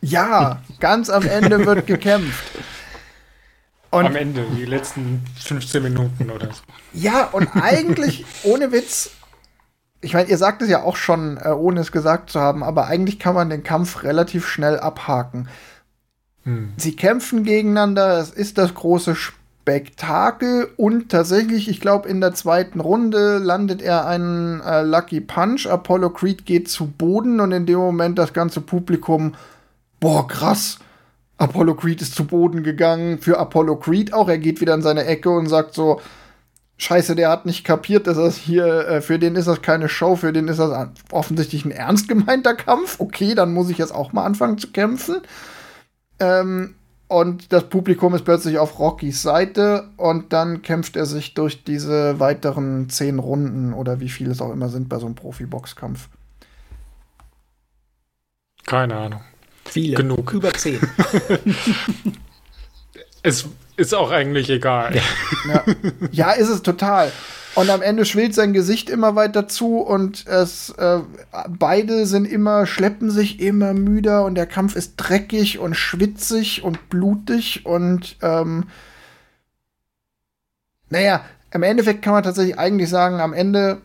Ja, ganz am Ende wird gekämpft. Und am Ende, die letzten 15 Minuten oder so. Ja, und eigentlich, ohne Witz, ich meine, ihr sagt es ja auch schon, äh, ohne es gesagt zu haben, aber eigentlich kann man den Kampf relativ schnell abhaken. Hm. Sie kämpfen gegeneinander, es ist das große. Spektakel und tatsächlich, ich glaube, in der zweiten Runde landet er einen äh, Lucky Punch. Apollo Creed geht zu Boden und in dem Moment das ganze Publikum, boah, krass. Apollo Creed ist zu Boden gegangen. Für Apollo Creed auch. Er geht wieder in seine Ecke und sagt so, Scheiße, der hat nicht kapiert, dass das hier, äh, für den ist das keine Show, für den ist das offensichtlich ein ernst gemeinter Kampf. Okay, dann muss ich jetzt auch mal anfangen zu kämpfen. Ähm, und das Publikum ist plötzlich auf Rockys Seite und dann kämpft er sich durch diese weiteren zehn Runden oder wie viele es auch immer sind bei so einem Profi-Boxkampf. Keine Ahnung. Viele. Genug. Über zehn. es ist auch eigentlich egal. Ja. ja. ja, ist es total. Und am Ende schwillt sein Gesicht immer weiter zu und es äh, beide sind immer, schleppen sich immer müder und der Kampf ist dreckig und schwitzig und blutig und ähm, naja, im Endeffekt kann man tatsächlich eigentlich sagen, am Ende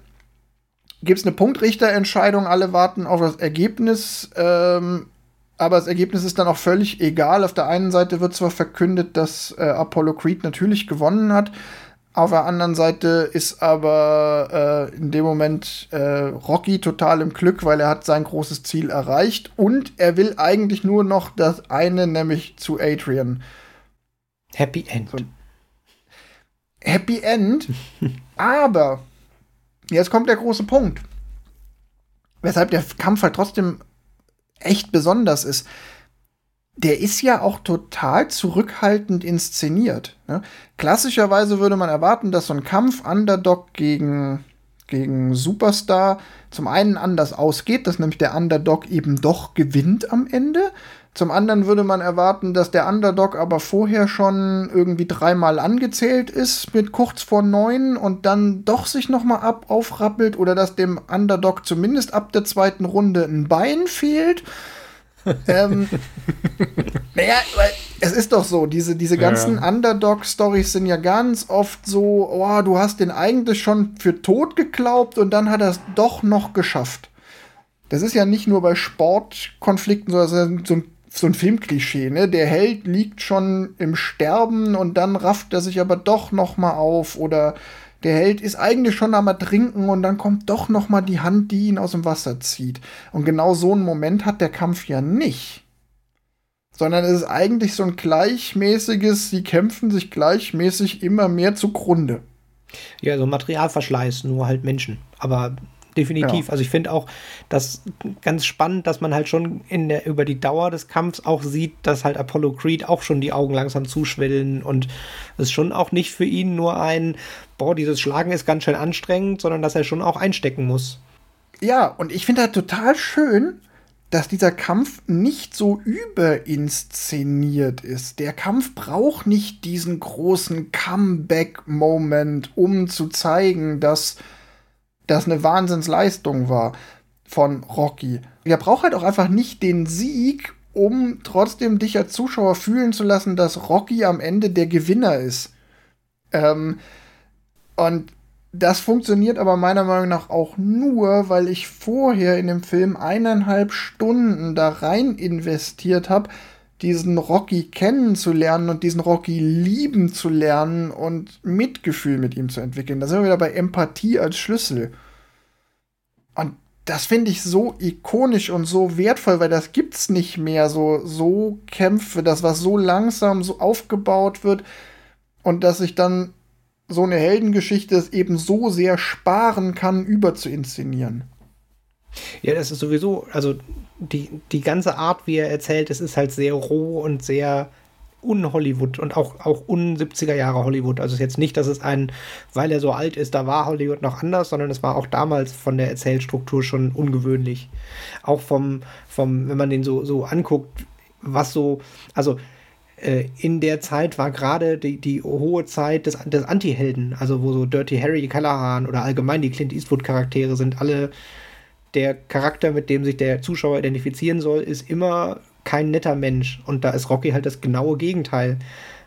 gibt es eine Punktrichterentscheidung, alle warten auf das Ergebnis. Ähm, aber das Ergebnis ist dann auch völlig egal. Auf der einen Seite wird zwar verkündet, dass äh, Apollo Creed natürlich gewonnen hat, auf der anderen Seite ist aber äh, in dem Moment äh, Rocky total im Glück, weil er hat sein großes Ziel erreicht und er will eigentlich nur noch das eine, nämlich zu Adrian. Happy End. So. Happy End. aber jetzt kommt der große Punkt, weshalb der Kampf halt trotzdem echt besonders ist der ist ja auch total zurückhaltend inszeniert. Ne? Klassischerweise würde man erwarten, dass so ein Kampf Underdog gegen, gegen Superstar zum einen anders ausgeht, dass nämlich der Underdog eben doch gewinnt am Ende. Zum anderen würde man erwarten, dass der Underdog aber vorher schon irgendwie dreimal angezählt ist mit kurz vor neun und dann doch sich noch mal ab aufrappelt oder dass dem Underdog zumindest ab der zweiten Runde ein Bein fehlt ähm, naja, es ist doch so, diese, diese ganzen ja. Underdog-Stories sind ja ganz oft so, oh, du hast den eigentlich schon für tot geglaubt und dann hat er es doch noch geschafft. Das ist ja nicht nur bei Sportkonflikten so, so ein, so ein Filmklischee, ne? Der Held liegt schon im Sterben und dann rafft er sich aber doch noch mal auf oder der Held ist eigentlich schon am Ertrinken und dann kommt doch noch mal die Hand, die ihn aus dem Wasser zieht. Und genau so einen Moment hat der Kampf ja nicht. Sondern es ist eigentlich so ein gleichmäßiges, sie kämpfen sich gleichmäßig immer mehr zugrunde. Ja, so Materialverschleiß, nur halt Menschen. Aber definitiv. Ja. Also ich finde auch das ganz spannend, dass man halt schon in der, über die Dauer des Kampfs auch sieht, dass halt Apollo Creed auch schon die Augen langsam zuschwellen und es schon auch nicht für ihn nur ein, boah, dieses Schlagen ist ganz schön anstrengend, sondern dass er schon auch einstecken muss. Ja, und ich finde halt total schön, dass dieser Kampf nicht so überinszeniert ist. Der Kampf braucht nicht diesen großen Comeback-Moment, um zu zeigen, dass das eine Wahnsinnsleistung war von Rocky. Er braucht halt auch einfach nicht den Sieg, um trotzdem dich als Zuschauer fühlen zu lassen, dass Rocky am Ende der Gewinner ist. Ähm, und das funktioniert aber meiner Meinung nach auch nur, weil ich vorher in dem Film eineinhalb Stunden da rein investiert habe, diesen Rocky kennenzulernen und diesen Rocky lieben zu lernen und Mitgefühl mit ihm zu entwickeln. Da sind wir wieder bei Empathie als Schlüssel. Und das finde ich so ikonisch und so wertvoll, weil das gibt's nicht mehr. So, so Kämpfe, das was so langsam so aufgebaut wird und dass ich dann so eine Heldengeschichte es eben so sehr sparen kann, überzuinszenieren. Ja, das ist sowieso, also die, die ganze Art, wie er erzählt, es ist halt sehr roh und sehr un-Hollywood und auch, auch un-70er Jahre Hollywood. Also es ist jetzt nicht, dass es ein, weil er so alt ist, da war Hollywood noch anders, sondern es war auch damals von der Erzählstruktur schon ungewöhnlich. Auch vom, vom wenn man den so, so anguckt, was so, also äh, in der Zeit war gerade die, die hohe Zeit des, des Anti-Helden, also wo so Dirty Harry Callahan oder allgemein die Clint Eastwood-Charaktere sind alle der Charakter, mit dem sich der Zuschauer identifizieren soll, ist immer kein netter Mensch. Und da ist Rocky halt das genaue Gegenteil.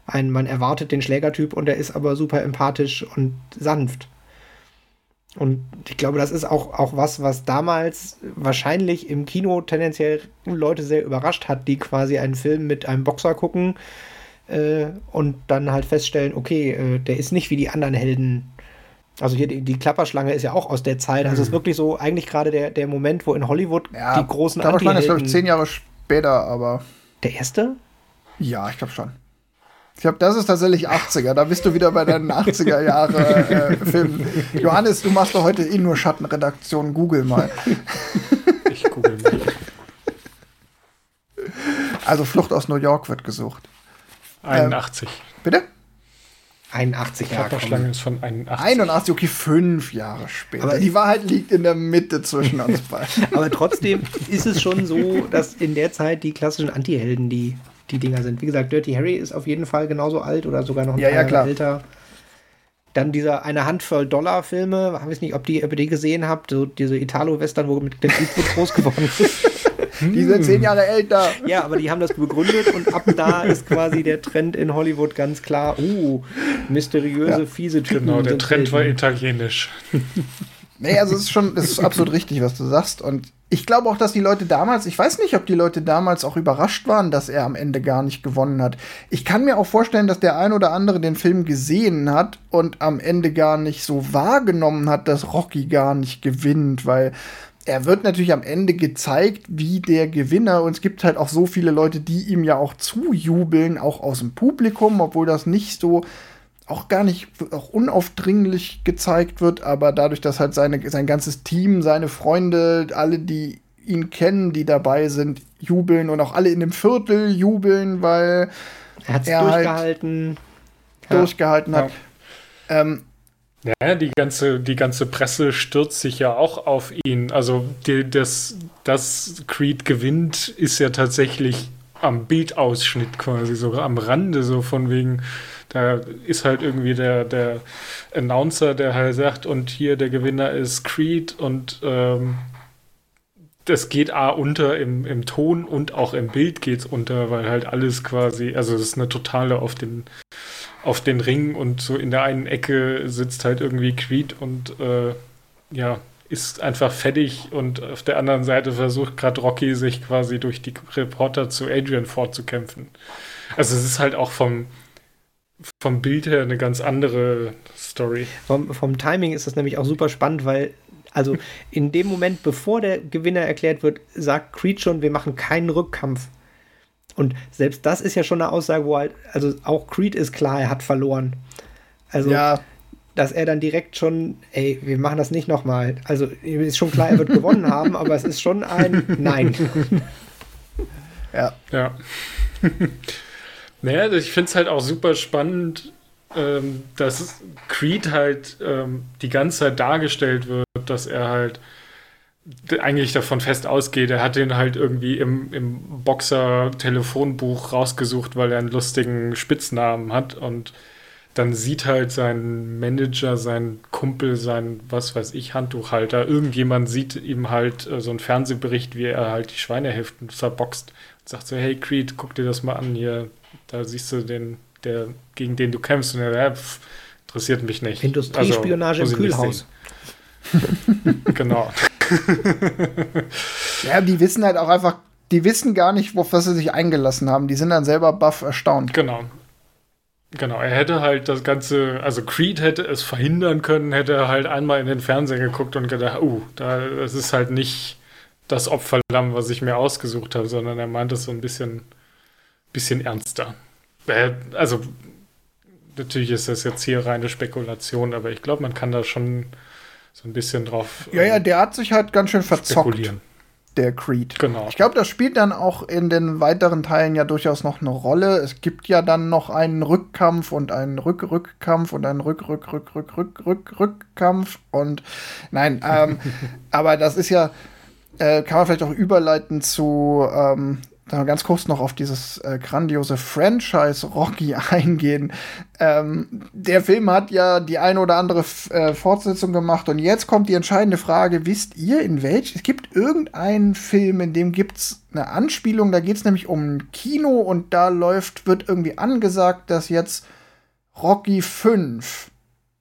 Ein, man erwartet den Schlägertyp und er ist aber super empathisch und sanft. Und ich glaube, das ist auch, auch was, was damals wahrscheinlich im Kino tendenziell Leute sehr überrascht hat, die quasi einen Film mit einem Boxer gucken äh, und dann halt feststellen, okay, äh, der ist nicht wie die anderen Helden. Also hier die, die Klapperschlange ist ja auch aus der Zeit. Also es ist mhm. wirklich so eigentlich gerade der, der Moment, wo in Hollywood ja, die großen Klapperschlange ist, glaube ich, zehn Jahre später, aber. Der erste? Ja, ich glaube schon. Ich glaube, das ist tatsächlich 80er. Da bist du wieder bei deinen 80er Jahre äh, Filmen. Johannes, du machst doch heute eh nur Schattenredaktion. Google mal. Ich google mal. Also Flucht aus New York wird gesucht. 81. Ähm, bitte? 81 Jahre. Klapperschlange ist von 81. 81, okay, fünf Jahre später. Aber die Wahrheit liegt in der Mitte zwischen uns beiden. Aber trotzdem ist es schon so, dass in der Zeit die klassischen Antihelden die die Dinger sind. Wie gesagt, Dirty Harry ist auf jeden Fall genauso alt oder sogar noch ein ja, paar ja, Jahre älter. Dann dieser eine Handvoll Dollar-Filme, ich weiß nicht, ob, die, ob ihr die gesehen habt, so diese Italo-Western, wo mit Clint Eastwood groß geworden ist. die sind zehn Jahre älter. Ja, aber die haben das begründet und ab da ist quasi der Trend in Hollywood ganz klar, uh, mysteriöse, ja. fiese Typen. Genau, der Trend war italienisch. Nee, also es ist schon, es ist absolut richtig, was du sagst. Und ich glaube auch, dass die Leute damals, ich weiß nicht, ob die Leute damals auch überrascht waren, dass er am Ende gar nicht gewonnen hat. Ich kann mir auch vorstellen, dass der ein oder andere den Film gesehen hat und am Ende gar nicht so wahrgenommen hat, dass Rocky gar nicht gewinnt, weil er wird natürlich am Ende gezeigt, wie der Gewinner. Und es gibt halt auch so viele Leute, die ihm ja auch zujubeln, auch aus dem Publikum, obwohl das nicht so auch gar nicht auch unaufdringlich gezeigt wird, aber dadurch, dass halt seine, sein ganzes Team, seine Freunde, alle, die ihn kennen, die dabei sind, jubeln und auch alle in dem Viertel jubeln, weil er hat halt durchgehalten, halt durchgehalten hat. Ja. Ähm, ja, die ganze, die ganze Presse stürzt sich ja auch auf ihn. Also die, das, das Creed gewinnt, ist ja tatsächlich am Bildausschnitt quasi, sogar am Rande, so von wegen, da ist halt irgendwie der, der Announcer, der halt sagt, und hier der Gewinner ist Creed und ähm, das geht A unter im, im Ton und auch im Bild geht's unter, weil halt alles quasi, also es ist eine totale auf den auf den Ring und so in der einen Ecke sitzt halt irgendwie Creed und äh, ja, ist einfach fertig und auf der anderen Seite versucht gerade Rocky sich quasi durch die Reporter zu Adrian fortzukämpfen. Also es ist halt auch vom, vom Bild her eine ganz andere Story. Vom, vom Timing ist das nämlich auch super spannend, weil also in dem Moment, bevor der Gewinner erklärt wird, sagt Creed schon, wir machen keinen Rückkampf. Und selbst das ist ja schon eine Aussage, wo halt, also auch Creed ist klar, er hat verloren. Also, ja. dass er dann direkt schon, ey, wir machen das nicht nochmal. Also, ist schon klar, er wird gewonnen haben, aber es ist schon ein Nein. Ja. Ja. Naja, ich finde es halt auch super spannend, ähm, dass Creed halt ähm, die ganze Zeit dargestellt wird, dass er halt eigentlich davon fest ausgeht, er hat den halt irgendwie im, im Boxer-Telefonbuch rausgesucht, weil er einen lustigen Spitznamen hat. Und dann sieht halt sein Manager, sein Kumpel, sein, was weiß ich, Handtuchhalter, irgendjemand sieht ihm halt äh, so einen Fernsehbericht, wie er halt die Schweinehälften zerboxt und sagt so, hey Creed, guck dir das mal an hier, da siehst du den, der, gegen den du kämpfst. Und er, ja, pff, interessiert mich nicht. Industriespionage also, im Kühlhaus. genau. ja, die wissen halt auch einfach, die wissen gar nicht, auf was sie sich eingelassen haben. Die sind dann selber baff erstaunt. Genau. Genau, er hätte halt das Ganze, also Creed hätte es verhindern können, hätte er halt einmal in den Fernseher geguckt und gedacht, uh, da, das ist halt nicht das Opferlamm, was ich mir ausgesucht habe, sondern er meint es so ein bisschen, bisschen ernster. Also, natürlich ist das jetzt hier reine Spekulation, aber ich glaube, man kann da schon so ein bisschen drauf. Ja, ja, der hat sich halt ganz schön verzockt der Creed. Genau. Ich glaube, das spielt dann auch in den weiteren Teilen ja durchaus noch eine Rolle. Es gibt ja dann noch einen Rückkampf und einen Rück-Rückkampf und einen Rück-Rück-Rück-Rück-Rück-Rückkampf und nein, ähm, aber das ist ja, äh, kann man vielleicht auch überleiten zu ähm, ganz kurz noch auf dieses äh, grandiose Franchise Rocky eingehen. Ähm, der Film hat ja die eine oder andere F äh, Fortsetzung gemacht und jetzt kommt die entscheidende Frage: Wisst ihr, in welch? Es gibt irgendeinen Film, in dem gibt's eine Anspielung. Da geht's nämlich um Kino und da läuft wird irgendwie angesagt, dass jetzt Rocky 5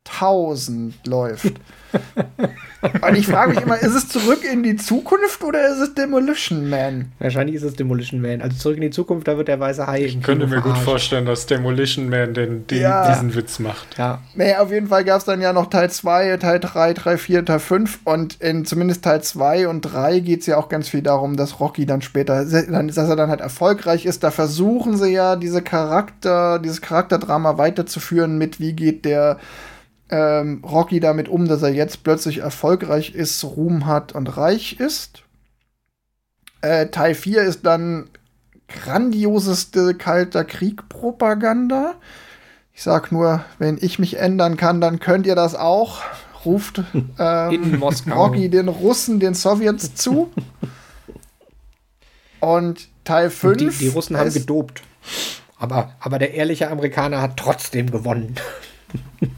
1000 läuft. Und ich frage mich immer, ist es zurück in die Zukunft oder ist es Demolition Man? Wahrscheinlich ist es Demolition Man. Also zurück in die Zukunft, da wird der weiße Hai. Ich könnte mir gut vorstellen, dass Demolition Man den, den ja. diesen Witz macht. Ja. Naja, auf jeden Fall gab es dann ja noch Teil 2, Teil 3, Teil 4, Teil 5 und in zumindest Teil 2 und 3 geht es ja auch ganz viel darum, dass Rocky dann später, dass er dann halt erfolgreich ist. Da versuchen sie ja diese Charakter, dieses Charakterdrama weiterzuführen mit, wie geht der ähm, Rocky damit um, dass er jetzt plötzlich erfolgreich ist, Ruhm hat und reich ist. Äh, Teil 4 ist dann grandioseste kalter Krieg-Propaganda. Ich sag nur, wenn ich mich ändern kann, dann könnt ihr das auch. Ruft ähm, Rocky den Russen, den Sowjets zu. Und Teil 5. Die, die Russen haben gedopt. Aber, aber der ehrliche Amerikaner hat trotzdem gewonnen.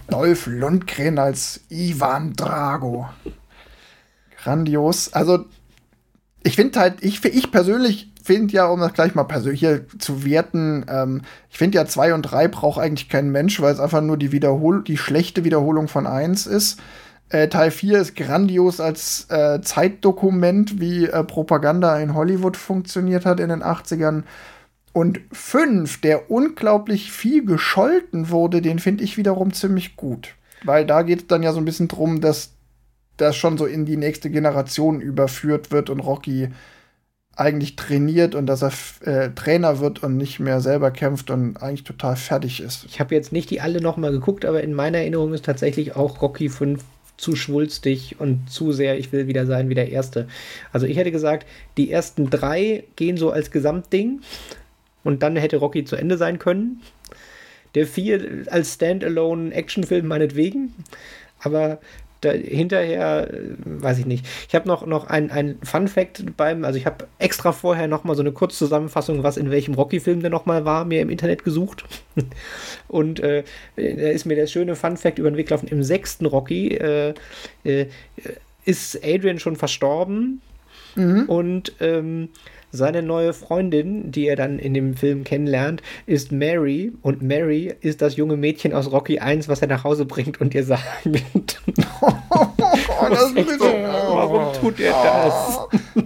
Dolph Lundgren als Ivan Drago. Grandios. Also, ich finde halt, ich, ich persönlich finde ja, um das gleich mal persönlich hier zu werten, ähm, ich finde ja 2 und 3 braucht eigentlich kein Mensch, weil es einfach nur die, Wiederhol die schlechte Wiederholung von 1 ist. Äh, Teil 4 ist grandios als äh, Zeitdokument, wie äh, Propaganda in Hollywood funktioniert hat in den 80ern. Und fünf, der unglaublich viel gescholten wurde, den finde ich wiederum ziemlich gut. Weil da geht es dann ja so ein bisschen drum, dass das schon so in die nächste Generation überführt wird und Rocky eigentlich trainiert und dass er äh, Trainer wird und nicht mehr selber kämpft und eigentlich total fertig ist. Ich habe jetzt nicht die alle noch mal geguckt, aber in meiner Erinnerung ist tatsächlich auch Rocky 5 zu schwulstig und zu sehr, ich will wieder sein wie der Erste. Also ich hätte gesagt, die ersten drei gehen so als Gesamtding und dann hätte Rocky zu Ende sein können. Der 4 als Standalone-Actionfilm meinetwegen, aber da, hinterher, äh, weiß ich nicht. Ich habe noch, noch ein, ein Fun-Fact beim, also ich habe extra vorher noch mal so eine Kurzzusammenfassung, was in welchem Rocky-Film der noch mal war, mir im Internet gesucht. Und äh, da ist mir der schöne Fun-Fact über den Weg gelaufen. Im sechsten Rocky äh, äh, ist Adrian schon verstorben mhm. und ähm, seine neue Freundin, die er dann in dem Film kennenlernt, ist Mary. Und Mary ist das junge Mädchen aus Rocky 1, was er nach Hause bringt und ihr sagt. oh, das ist so, warum tut er das?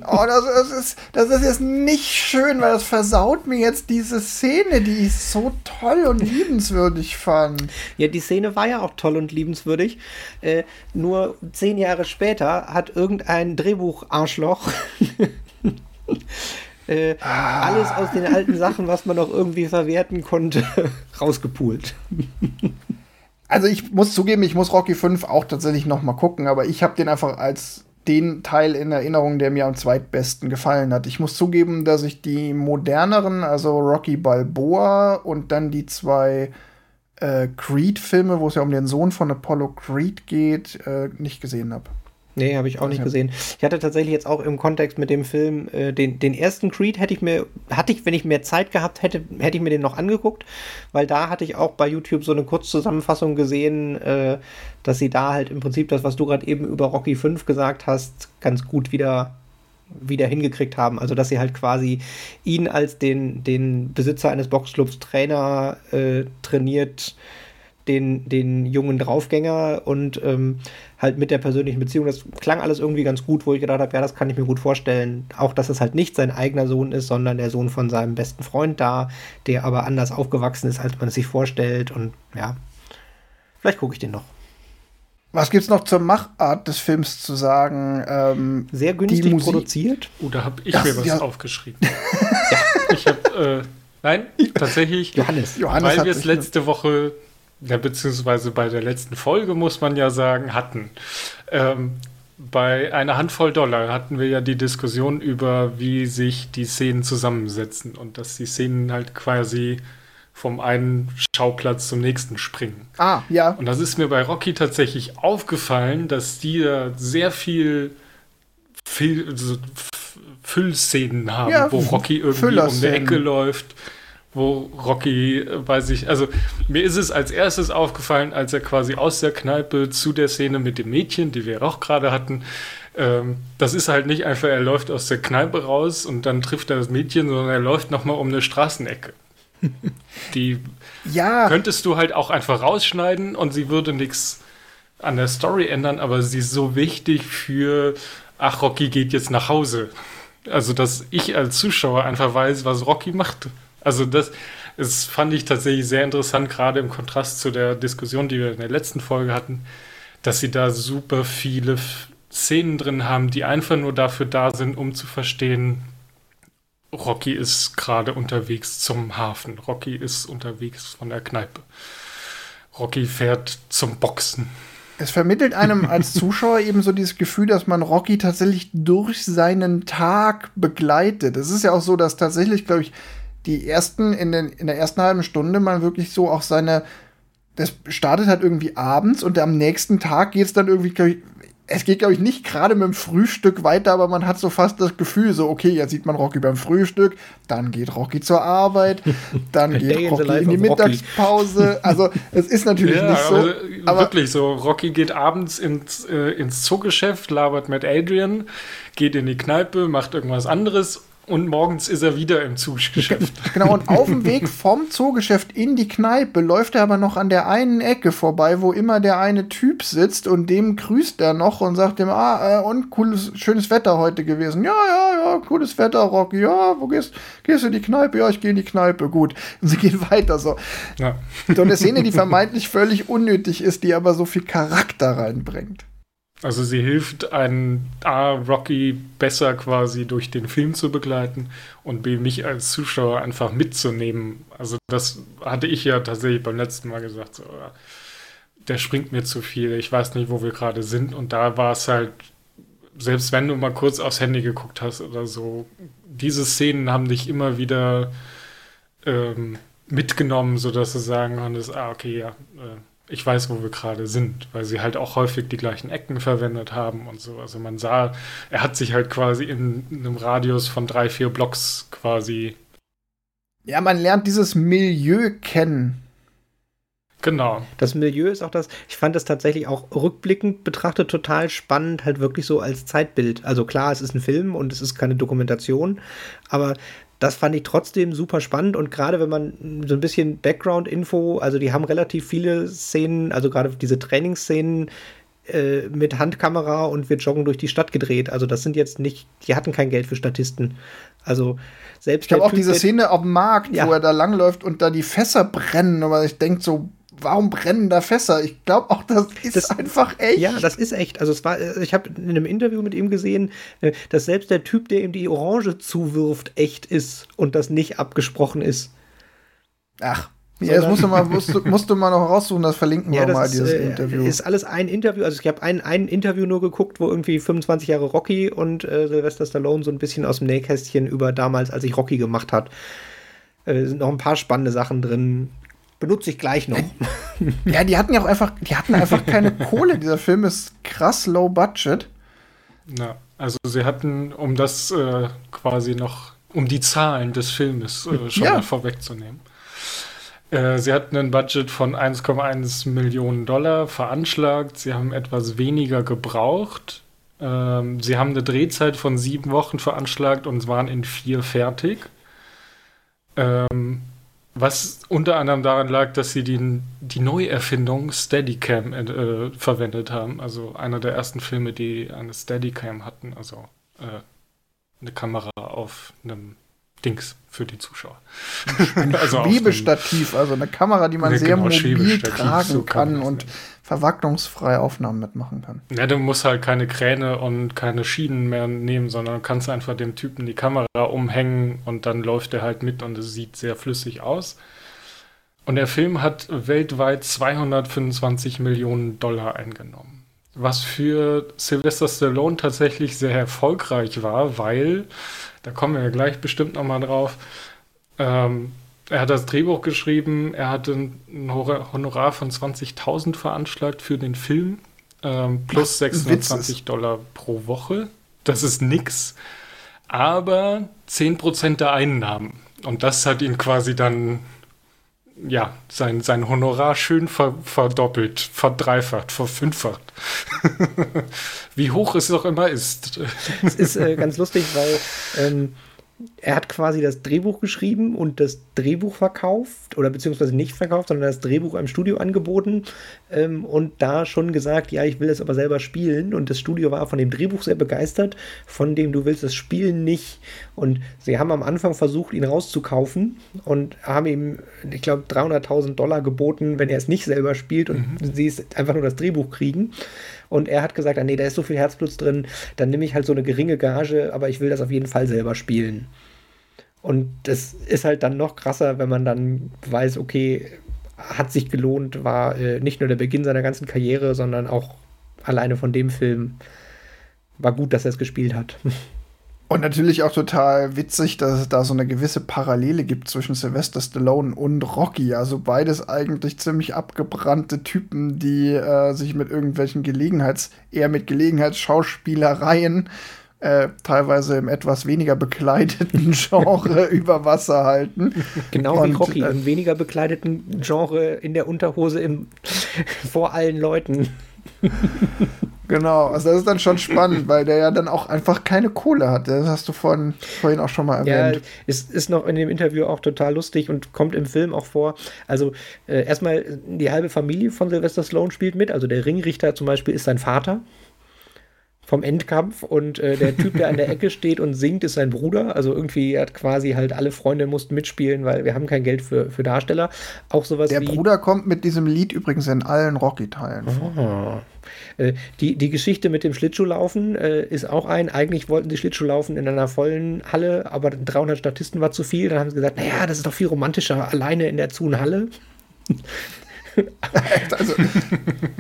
Oh, das, das, ist, das ist jetzt nicht schön, weil das versaut mir jetzt diese Szene, die ich so toll und liebenswürdig fand. Ja, die Szene war ja auch toll und liebenswürdig. Äh, nur zehn Jahre später hat irgendein Drehbuch-Arschloch äh, ah. alles aus den alten Sachen, was man noch irgendwie verwerten konnte, rausgepult. Also ich muss zugeben, ich muss Rocky 5 auch tatsächlich noch mal gucken, aber ich habe den einfach als den Teil in Erinnerung, der mir am zweitbesten gefallen hat. Ich muss zugeben, dass ich die moderneren, also Rocky Balboa und dann die zwei äh, Creed-Filme, wo es ja um den Sohn von Apollo Creed geht, äh, nicht gesehen habe. Nee, habe ich auch nicht gesehen. Ich hatte tatsächlich jetzt auch im Kontext mit dem Film, äh, den, den ersten Creed hätte ich mir, hatte ich, wenn ich mehr Zeit gehabt hätte, hätte ich mir den noch angeguckt, weil da hatte ich auch bei YouTube so eine Kurzzusammenfassung gesehen, äh, dass sie da halt im Prinzip das, was du gerade eben über Rocky 5 gesagt hast, ganz gut wieder wieder hingekriegt haben. Also dass sie halt quasi ihn als den, den Besitzer eines Boxclubs Trainer äh, trainiert, den, den jungen Draufgänger und ähm, halt mit der persönlichen Beziehung. Das klang alles irgendwie ganz gut, wo ich gedacht habe, ja, das kann ich mir gut vorstellen. Auch, dass es halt nicht sein eigener Sohn ist, sondern der Sohn von seinem besten Freund da, der aber anders aufgewachsen ist, als man es sich vorstellt. Und ja, vielleicht gucke ich den noch. Was gibt's noch zur Machart des Films zu sagen? Ähm, Sehr günstig produziert. Oh, da habe ich das, mir was ja. aufgeschrieben. ich habe, äh, nein, tatsächlich, Johannes. Johannes weil wir es letzte Woche ja, beziehungsweise bei der letzten Folge muss man ja sagen, hatten. Ähm, bei einer Handvoll Dollar hatten wir ja die Diskussion über, wie sich die Szenen zusammensetzen und dass die Szenen halt quasi vom einen Schauplatz zum nächsten springen. Ah, ja. Und das ist mir bei Rocky tatsächlich aufgefallen, dass die da sehr viel, viel also Füllszenen haben, ja, wo Rocky irgendwie um die Ecke läuft wo Rocky bei sich, also mir ist es als erstes aufgefallen, als er quasi aus der Kneipe zu der Szene mit dem Mädchen, die wir auch gerade hatten, ähm, das ist halt nicht einfach, er läuft aus der Kneipe raus und dann trifft er das Mädchen, sondern er läuft nochmal um eine Straßenecke. die ja. könntest du halt auch einfach rausschneiden und sie würde nichts an der Story ändern, aber sie ist so wichtig für, ach, Rocky geht jetzt nach Hause. Also, dass ich als Zuschauer einfach weiß, was Rocky macht. Also das, das fand ich tatsächlich sehr interessant, gerade im Kontrast zu der Diskussion, die wir in der letzten Folge hatten, dass sie da super viele Szenen drin haben, die einfach nur dafür da sind, um zu verstehen, Rocky ist gerade unterwegs zum Hafen. Rocky ist unterwegs von der Kneipe. Rocky fährt zum Boxen. Es vermittelt einem als Zuschauer eben so dieses Gefühl, dass man Rocky tatsächlich durch seinen Tag begleitet. Es ist ja auch so, dass tatsächlich, glaube ich, die ersten, in, den, in der ersten halben Stunde man wirklich so auch seine, das startet halt irgendwie abends und am nächsten Tag geht es dann irgendwie, ich, es geht, glaube ich, nicht gerade mit dem Frühstück weiter, aber man hat so fast das Gefühl, so, okay, jetzt sieht man Rocky beim Frühstück, dann geht Rocky zur Arbeit, dann geht Rocky in die Mittagspause. Also, es ist natürlich ja, nicht so. Aber, aber, wirklich so, Rocky geht abends ins, äh, ins Zoogeschäft, labert mit Adrian, geht in die Kneipe, macht irgendwas anderes und morgens ist er wieder im Zuggeschäft. Genau, und auf dem Weg vom Zoogeschäft in die Kneipe läuft er aber noch an der einen Ecke vorbei, wo immer der eine Typ sitzt und dem grüßt er noch und sagt ihm, ah, äh, und cooles, schönes Wetter heute gewesen. Ja, ja, ja, cooles Wetter, Rocky. Ja, wo gehst, gehst du in die Kneipe? Ja, ich gehe in die Kneipe. Gut. Und sie gehen weiter so. Ja. So eine Szene, die vermeintlich völlig unnötig ist, die aber so viel Charakter reinbringt. Also sie hilft einen A, Rocky besser quasi durch den Film zu begleiten und B, mich als Zuschauer einfach mitzunehmen. Also das hatte ich ja tatsächlich beim letzten Mal gesagt, so, der springt mir zu viel, ich weiß nicht, wo wir gerade sind. Und da war es halt, selbst wenn du mal kurz aufs Handy geguckt hast oder so, diese Szenen haben dich immer wieder ähm, mitgenommen, sodass du sagen konntest, ah, okay, ja, äh, ich weiß, wo wir gerade sind, weil sie halt auch häufig die gleichen Ecken verwendet haben und so. Also man sah, er hat sich halt quasi in, einem Radius von drei, vier Blocks quasi. Ja, man lernt dieses Milieu kennen. Genau. Das Milieu ist auch das, ich fand das tatsächlich auch rückblickend betrachtet total spannend, halt wirklich so als Zeitbild. Also klar, es ist ein Film und es ist keine Dokumentation, aber das fand ich trotzdem super spannend und gerade wenn man so ein bisschen Background-Info, also die haben relativ viele Szenen, also gerade diese Trainingsszenen äh, mit Handkamera und wir joggen durch die Stadt gedreht. Also das sind jetzt nicht, die hatten kein Geld für Statisten. Also selbst. Ich habe auch diese Szene auf dem Markt, ja. wo er da langläuft und da die Fässer brennen, aber ich denke so, warum brennen da Fässer? Ich glaube auch, das ist das, einfach echt. Ja, das ist echt. Also es war, äh, ich habe in einem Interview mit ihm gesehen, äh, dass selbst der Typ, der ihm die Orange zuwirft, echt ist und das nicht abgesprochen ist. Ach. Ja, das musst du, mal, musst, du, musst du mal noch raussuchen, das verlinken ja, wir mal, dieses äh, Interview. ist alles ein Interview, also ich habe ein, ein Interview nur geguckt, wo irgendwie 25 Jahre Rocky und äh, Sylvester Stallone so ein bisschen aus dem Nähkästchen über damals, als ich Rocky gemacht hat. Äh, sind noch ein paar spannende Sachen drin benutze ich gleich noch. Ja, die hatten ja auch einfach, die hatten einfach keine Kohle. Dieser Film ist krass low budget. Ja, also sie hatten, um das äh, quasi noch, um die Zahlen des Filmes äh, schon ja. mal vorwegzunehmen. Äh, sie hatten ein Budget von 1,1 Millionen Dollar veranschlagt. Sie haben etwas weniger gebraucht. Ähm, sie haben eine Drehzeit von sieben Wochen veranschlagt und waren in vier fertig. Ähm, was unter anderem daran lag, dass sie die, die Neuerfindung Steadicam äh, verwendet haben. Also einer der ersten Filme, die eine Steadicam hatten. Also äh, eine Kamera auf einem Dings für die Zuschauer. Ein also Schwebestativ, also eine Kamera, die man sehr genau, mobil tragen so kann, kann und verwacklungsfrei Aufnahmen mitmachen kann. Ja, du musst halt keine Kräne und keine Schienen mehr nehmen, sondern kannst einfach dem Typen die Kamera umhängen und dann läuft er halt mit und es sieht sehr flüssig aus. Und der Film hat weltweit 225 Millionen Dollar eingenommen. Was für Sylvester Stallone tatsächlich sehr erfolgreich war, weil da kommen wir ja gleich bestimmt nochmal drauf. Ähm, er hat das Drehbuch geschrieben, er hatte ein Honorar von 20.000 veranschlagt für den Film, ähm, plus 26 Dollar pro Woche. Das ist nix, aber 10% der Einnahmen. Und das hat ihn quasi dann, ja, sein, sein Honorar schön ver, verdoppelt, verdreifacht, verfünffacht. Wie hoch es auch immer ist. Es ist äh, ganz lustig, weil ähm, er hat quasi das Drehbuch geschrieben und das Drehbuch verkauft oder beziehungsweise nicht verkauft, sondern das Drehbuch einem Studio angeboten ähm, und da schon gesagt, ja, ich will es aber selber spielen. Und das Studio war von dem Drehbuch sehr begeistert, von dem du willst das Spielen nicht. Und sie haben am Anfang versucht, ihn rauszukaufen und haben ihm, ich glaube, 300.000 Dollar geboten, wenn er es nicht selber spielt und mhm. sie es einfach nur das Drehbuch kriegen und er hat gesagt, ah, nee, da ist so viel Herzblut drin, dann nehme ich halt so eine geringe Gage, aber ich will das auf jeden Fall selber spielen. Und das ist halt dann noch krasser, wenn man dann weiß, okay, hat sich gelohnt, war äh, nicht nur der Beginn seiner ganzen Karriere, sondern auch alleine von dem Film war gut, dass er es gespielt hat. Und natürlich auch total witzig, dass es da so eine gewisse Parallele gibt zwischen Sylvester Stallone und Rocky. Also beides eigentlich ziemlich abgebrannte Typen, die äh, sich mit irgendwelchen Gelegenheits-, eher mit Gelegenheitsschauspielereien äh, teilweise im etwas weniger bekleideten Genre über Wasser halten. Genau und, wie Rocky, äh, im weniger bekleideten Genre in der Unterhose im, vor allen Leuten. Genau, also das ist dann schon spannend, weil der ja dann auch einfach keine Kohle hat. Das hast du vorhin, vorhin auch schon mal erwähnt. Ja, ist, ist noch in dem Interview auch total lustig und kommt im Film auch vor. Also äh, erstmal die halbe Familie von Sylvester Sloan spielt mit. Also der Ringrichter zum Beispiel ist sein Vater vom Endkampf und äh, der Typ, der an der Ecke steht und singt, ist sein Bruder. Also irgendwie hat quasi halt alle Freunde mussten mitspielen, weil wir haben kein Geld für, für Darsteller. Auch sowas der wie. Der Bruder kommt mit diesem Lied übrigens in allen Rocky-Teilen vor. Äh, die, die Geschichte mit dem Schlittschuhlaufen äh, ist auch ein. Eigentlich wollten sie Schlittschuhlaufen in einer vollen Halle, aber 300 Statisten war zu viel. Dann haben sie gesagt, naja, das ist doch viel romantischer, alleine in der zu Halle. Also,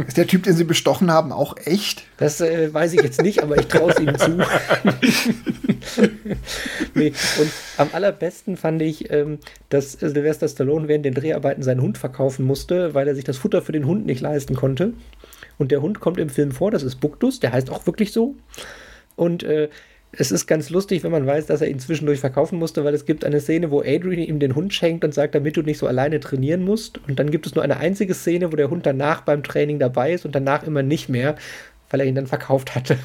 ist der Typ, den sie bestochen haben, auch echt? Das äh, weiß ich jetzt nicht, aber ich traue es ihm zu. nee, und am allerbesten fand ich, ähm, dass Sylvester Stallone während den Dreharbeiten seinen Hund verkaufen musste, weil er sich das Futter für den Hund nicht leisten konnte. Und der Hund kommt im Film vor, das ist Buktus, der heißt auch wirklich so. Und äh, es ist ganz lustig, wenn man weiß, dass er ihn zwischendurch verkaufen musste, weil es gibt eine Szene, wo Adrian ihm den Hund schenkt und sagt, damit du nicht so alleine trainieren musst. Und dann gibt es nur eine einzige Szene, wo der Hund danach beim Training dabei ist und danach immer nicht mehr, weil er ihn dann verkauft hatte.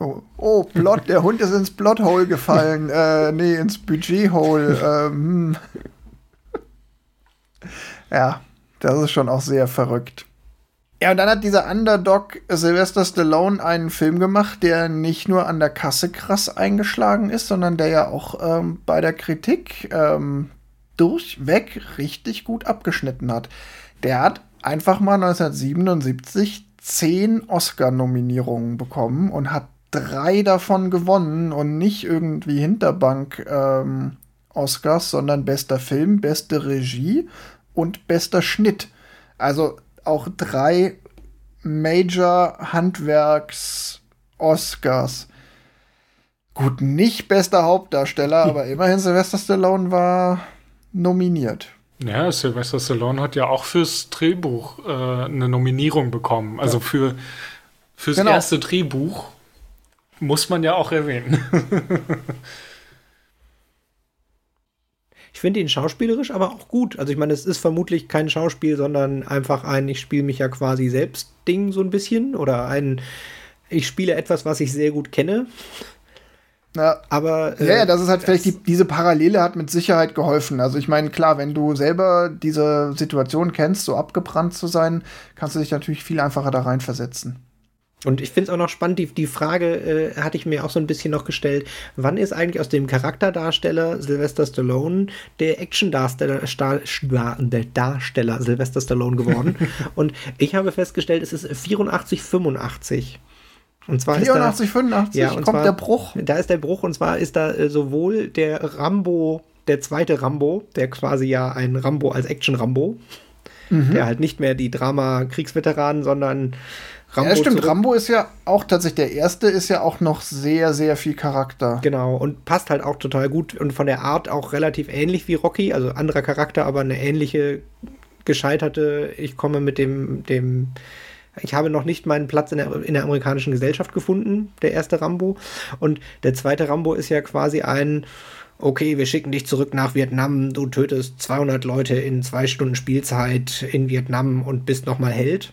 oh, oh, Plot, der Hund ist ins Plothole gefallen. äh, nee, ins Budgethole. Ähm, ja, das ist schon auch sehr verrückt. Ja, und dann hat dieser Underdog Sylvester Stallone einen Film gemacht, der nicht nur an der Kasse krass eingeschlagen ist, sondern der ja auch ähm, bei der Kritik ähm, durchweg richtig gut abgeschnitten hat. Der hat einfach mal 1977 zehn Oscar-Nominierungen bekommen und hat drei davon gewonnen und nicht irgendwie Hinterbank ähm, Oscars, sondern bester Film, beste Regie und bester Schnitt. Also auch drei Major-Handwerks-Oscars. Gut, nicht bester Hauptdarsteller, hm. aber immerhin Sylvester Stallone war nominiert. Ja, Sylvester Stallone hat ja auch fürs Drehbuch äh, eine Nominierung bekommen. Also für Fürs genau. erste Drehbuch muss man ja auch erwähnen. ich finde ihn schauspielerisch aber auch gut. Also ich meine, es ist vermutlich kein Schauspiel, sondern einfach ein, ich spiele mich ja quasi selbst Ding so ein bisschen oder ein, ich spiele etwas, was ich sehr gut kenne. Ja, aber äh, ja, ja, das ist halt vielleicht die, diese Parallele hat mit Sicherheit geholfen. Also ich meine, klar, wenn du selber diese Situation kennst, so abgebrannt zu sein, kannst du dich natürlich viel einfacher da reinversetzen. Und ich finde es auch noch spannend, die, die Frage äh, hatte ich mir auch so ein bisschen noch gestellt, wann ist eigentlich aus dem Charakterdarsteller Sylvester Stallone der Action-Darsteller der Darsteller Sylvester Stallone geworden? Und ich habe festgestellt, es ist 84, 85. Und zwar 84, ist da, 85 ja, kommt zwar, der Bruch. Da ist der Bruch und zwar ist da äh, sowohl der Rambo, der zweite Rambo, der quasi ja ein Rambo als Action-Rambo, mhm. der halt nicht mehr die Drama-Kriegsveteranen, sondern Rambo. Ja, stimmt. Zurück. Rambo ist ja auch tatsächlich der erste, ist ja auch noch sehr, sehr viel Charakter. Genau, und passt halt auch total gut und von der Art auch relativ ähnlich wie Rocky, also anderer Charakter, aber eine ähnliche gescheiterte, ich komme mit dem, dem ich habe noch nicht meinen Platz in der, in der amerikanischen Gesellschaft gefunden, der erste Rambo. Und der zweite Rambo ist ja quasi ein, okay, wir schicken dich zurück nach Vietnam, du tötest 200 Leute in zwei Stunden Spielzeit in Vietnam und bist nochmal Held.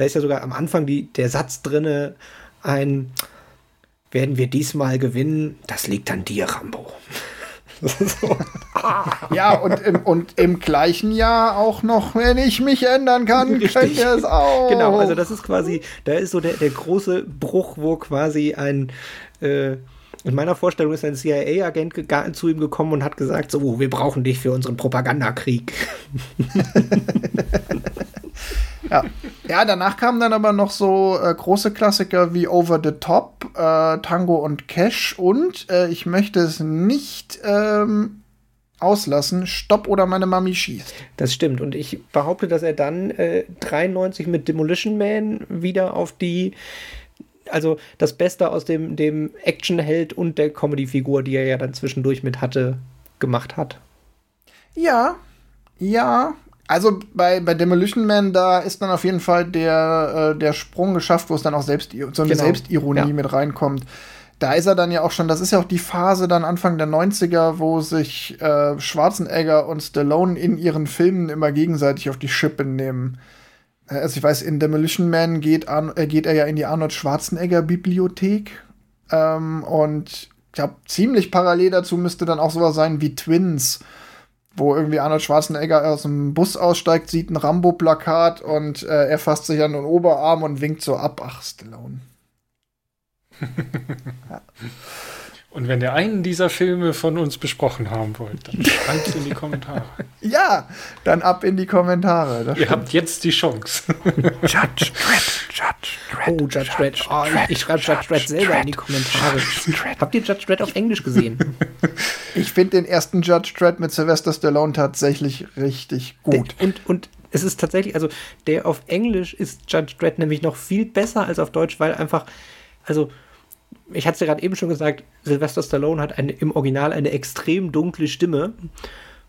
Da ist ja sogar am Anfang die, der Satz drinne, ein, werden wir diesmal gewinnen, das liegt an dir, Rambo. So. ja, und im, und im gleichen Jahr auch noch, wenn ich mich ändern kann, Richtig. könnt ihr es auch. Genau, also das ist quasi, da ist so der, der große Bruch, wo quasi ein, äh, in meiner Vorstellung ist ein CIA-Agent zu ihm gekommen und hat gesagt, so, wir brauchen dich für unseren Propagandakrieg. ja. ja, danach kamen dann aber noch so äh, große Klassiker wie Over the Top, äh, Tango und Cash und äh, ich möchte es nicht ähm, auslassen, Stopp oder meine Mami schießt. Das stimmt und ich behaupte, dass er dann 93 äh, mit Demolition Man wieder auf die also das Beste aus dem, dem Actionheld und der Comedy-Figur, die er ja dann zwischendurch mit hatte, gemacht hat. Ja, ja, also bei, bei Demolition Man, da ist dann auf jeden Fall der, äh, der Sprung geschafft, wo es dann auch selbst, so eine genau. Selbstironie ja. mit reinkommt. Da ist er dann ja auch schon, das ist ja auch die Phase dann Anfang der 90er, wo sich äh, Schwarzenegger und Stallone in ihren Filmen immer gegenseitig auf die Schippe nehmen. Also ich weiß, in Demolition Man geht, an, äh, geht er ja in die Arnold Schwarzenegger Bibliothek. Ähm, und ich glaube, ziemlich parallel dazu müsste dann auch sowas sein wie Twins wo irgendwie Arnold Schwarzenegger aus dem Bus aussteigt, sieht ein Rambo-Plakat und äh, er fasst sich an den Oberarm und winkt so ab. Ach, Stallone. ja. Und wenn ihr einen dieser Filme von uns besprochen haben wollt, dann schreibt es in die Kommentare. Ja, dann ab in die Kommentare. ihr stimmt. habt jetzt die Chance. Judge Dredd, Judge Dredd. Oh, Judge Dredd. Oh, ich schreibe Judge Dredd selber Dredd, in die Kommentare. Habt ihr Judge Dredd auf Englisch gesehen? Ich finde den ersten Judge Dredd mit Sylvester Stallone tatsächlich richtig gut. Und, und es ist tatsächlich, also der auf Englisch ist Judge Dredd nämlich noch viel besser als auf Deutsch, weil einfach, also ich hatte es ja gerade eben schon gesagt, Sylvester Stallone hat eine, im Original eine extrem dunkle Stimme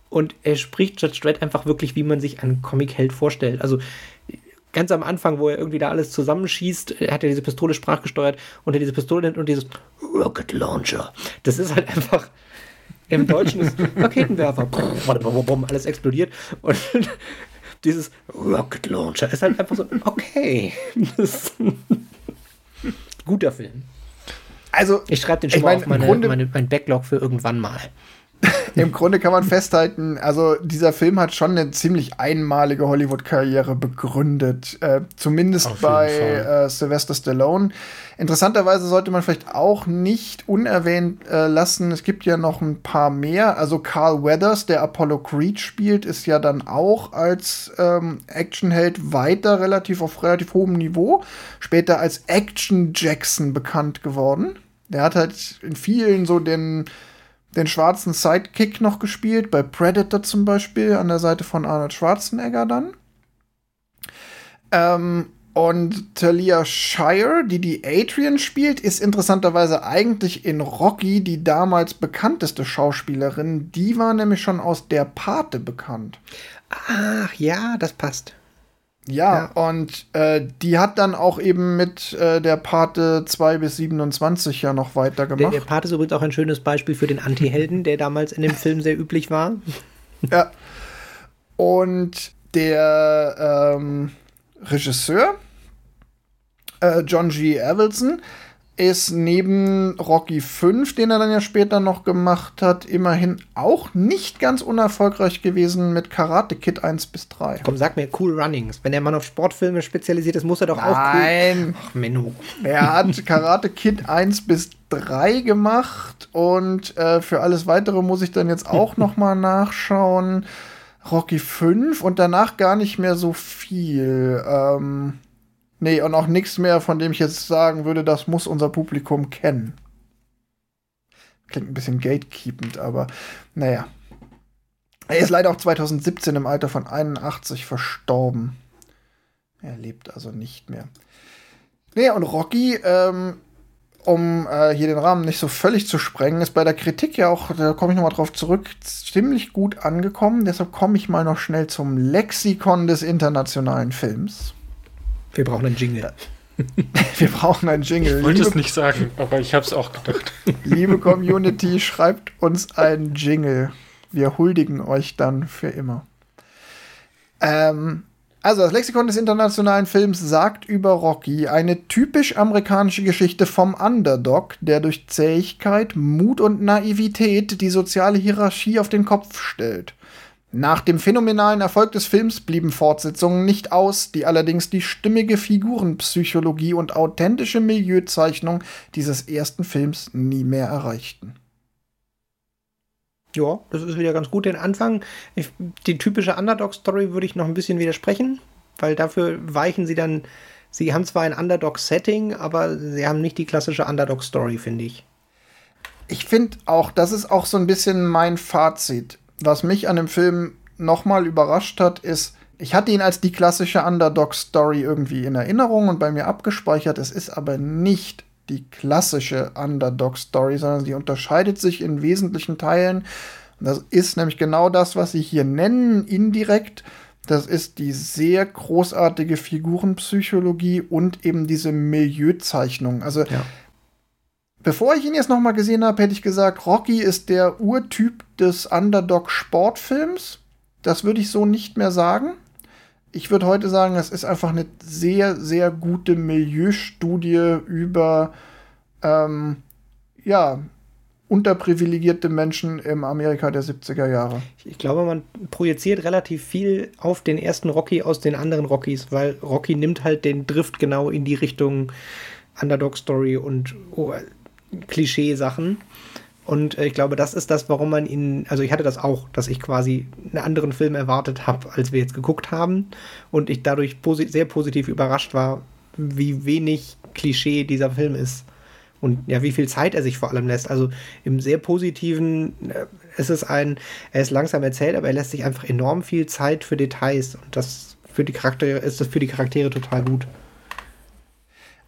und er spricht Judge Dredd einfach wirklich, wie man sich einen Comic-Held vorstellt. Also ganz am Anfang, wo er irgendwie da alles zusammenschießt, er hat ja diese Pistole sprachgesteuert und er diese Pistole nennt und dieses Rocket Launcher. Das ist halt einfach. Im Deutschen ist Raketenwerfer, alles explodiert und dieses Rocket Launcher ist halt einfach so, okay. guter Film. Also, ich schreibe den schon mal mein, auf meine, Grunde, meine, mein Backlog für irgendwann mal. Im Grunde kann man festhalten, also dieser Film hat schon eine ziemlich einmalige Hollywood-Karriere begründet. Äh, zumindest bei äh, Sylvester Stallone. Interessanterweise sollte man vielleicht auch nicht unerwähnt äh, lassen, es gibt ja noch ein paar mehr. Also Carl Weathers, der Apollo Creed spielt, ist ja dann auch als ähm, Actionheld weiter relativ auf relativ hohem Niveau. Später als Action Jackson bekannt geworden. Der hat halt in vielen so den den schwarzen Sidekick noch gespielt, bei Predator zum Beispiel, an der Seite von Arnold Schwarzenegger dann. Ähm, und Talia Shire, die die Adrian spielt, ist interessanterweise eigentlich in Rocky die damals bekannteste Schauspielerin. Die war nämlich schon aus der Pate bekannt. Ach ja, das passt. Ja, ja. und äh, die hat dann auch eben mit äh, der Pate 2 bis 27 ja noch weitergemacht. Der, der Pate ist übrigens auch ein schönes Beispiel für den Anti-Helden, der damals in dem Film sehr üblich war. Ja. Und der ähm, Regisseur, äh, John G. Avildsen, ist neben Rocky 5, den er dann ja später noch gemacht hat, immerhin auch nicht ganz unerfolgreich gewesen mit Karate Kid 1 bis 3. Komm, sag mir Cool Runnings. Wenn der Mann auf Sportfilme spezialisiert ist, muss er doch Nein. auch cool. Nein. Ach, Menno. Er hat Karate Kid 1 bis 3 gemacht und äh, für alles weitere muss ich dann jetzt auch noch mal nachschauen. Rocky 5 und danach gar nicht mehr so viel. Ähm Nee, und auch nichts mehr, von dem ich jetzt sagen würde, das muss unser Publikum kennen. Klingt ein bisschen gatekeepend, aber naja. Er ist leider auch 2017 im Alter von 81 verstorben. Er lebt also nicht mehr. Nee, und Rocky, ähm, um äh, hier den Rahmen nicht so völlig zu sprengen, ist bei der Kritik ja auch, da komme ich nochmal drauf zurück, ziemlich gut angekommen. Deshalb komme ich mal noch schnell zum Lexikon des internationalen Films. Wir brauchen einen Jingle. Wir brauchen einen Jingle. Ich wollte es nicht sagen, aber ich habe es auch gedacht. Liebe Community, schreibt uns einen Jingle. Wir huldigen euch dann für immer. Ähm, also, das Lexikon des internationalen Films sagt über Rocky eine typisch amerikanische Geschichte vom Underdog, der durch Zähigkeit, Mut und Naivität die soziale Hierarchie auf den Kopf stellt. Nach dem phänomenalen Erfolg des Films blieben Fortsetzungen nicht aus, die allerdings die stimmige Figurenpsychologie und authentische Milieuzeichnung dieses ersten Films nie mehr erreichten. Ja, das ist wieder ganz gut. Den Anfang, ich, die typische Underdog-Story würde ich noch ein bisschen widersprechen, weil dafür weichen sie dann. Sie haben zwar ein Underdog-Setting, aber sie haben nicht die klassische Underdog-Story, finde ich. Ich finde auch, das ist auch so ein bisschen mein Fazit was mich an dem Film nochmal überrascht hat, ist, ich hatte ihn als die klassische Underdog-Story irgendwie in Erinnerung und bei mir abgespeichert. Es ist aber nicht die klassische Underdog-Story, sondern sie unterscheidet sich in wesentlichen Teilen. Das ist nämlich genau das, was sie hier nennen, indirekt. Das ist die sehr großartige Figurenpsychologie und eben diese Milieuzeichnung. Also ja. Bevor ich ihn jetzt noch mal gesehen habe, hätte ich gesagt, Rocky ist der Urtyp des Underdog-Sportfilms. Das würde ich so nicht mehr sagen. Ich würde heute sagen, es ist einfach eine sehr, sehr gute Milieustudie über ähm, ja, unterprivilegierte Menschen im Amerika der 70er Jahre. Ich glaube, man projiziert relativ viel auf den ersten Rocky aus den anderen Rockys, weil Rocky nimmt halt den Drift genau in die Richtung Underdog-Story und oh, Klischee-Sachen. Und äh, ich glaube, das ist das, warum man ihn, also ich hatte das auch, dass ich quasi einen anderen Film erwartet habe, als wir jetzt geguckt haben. Und ich dadurch posi sehr positiv überrascht war, wie wenig Klischee dieser Film ist. Und ja, wie viel Zeit er sich vor allem lässt. Also im sehr positiven äh, ist ein, er ist langsam erzählt, aber er lässt sich einfach enorm viel Zeit für Details. Und das für die Charaktere ist das für die Charaktere total gut.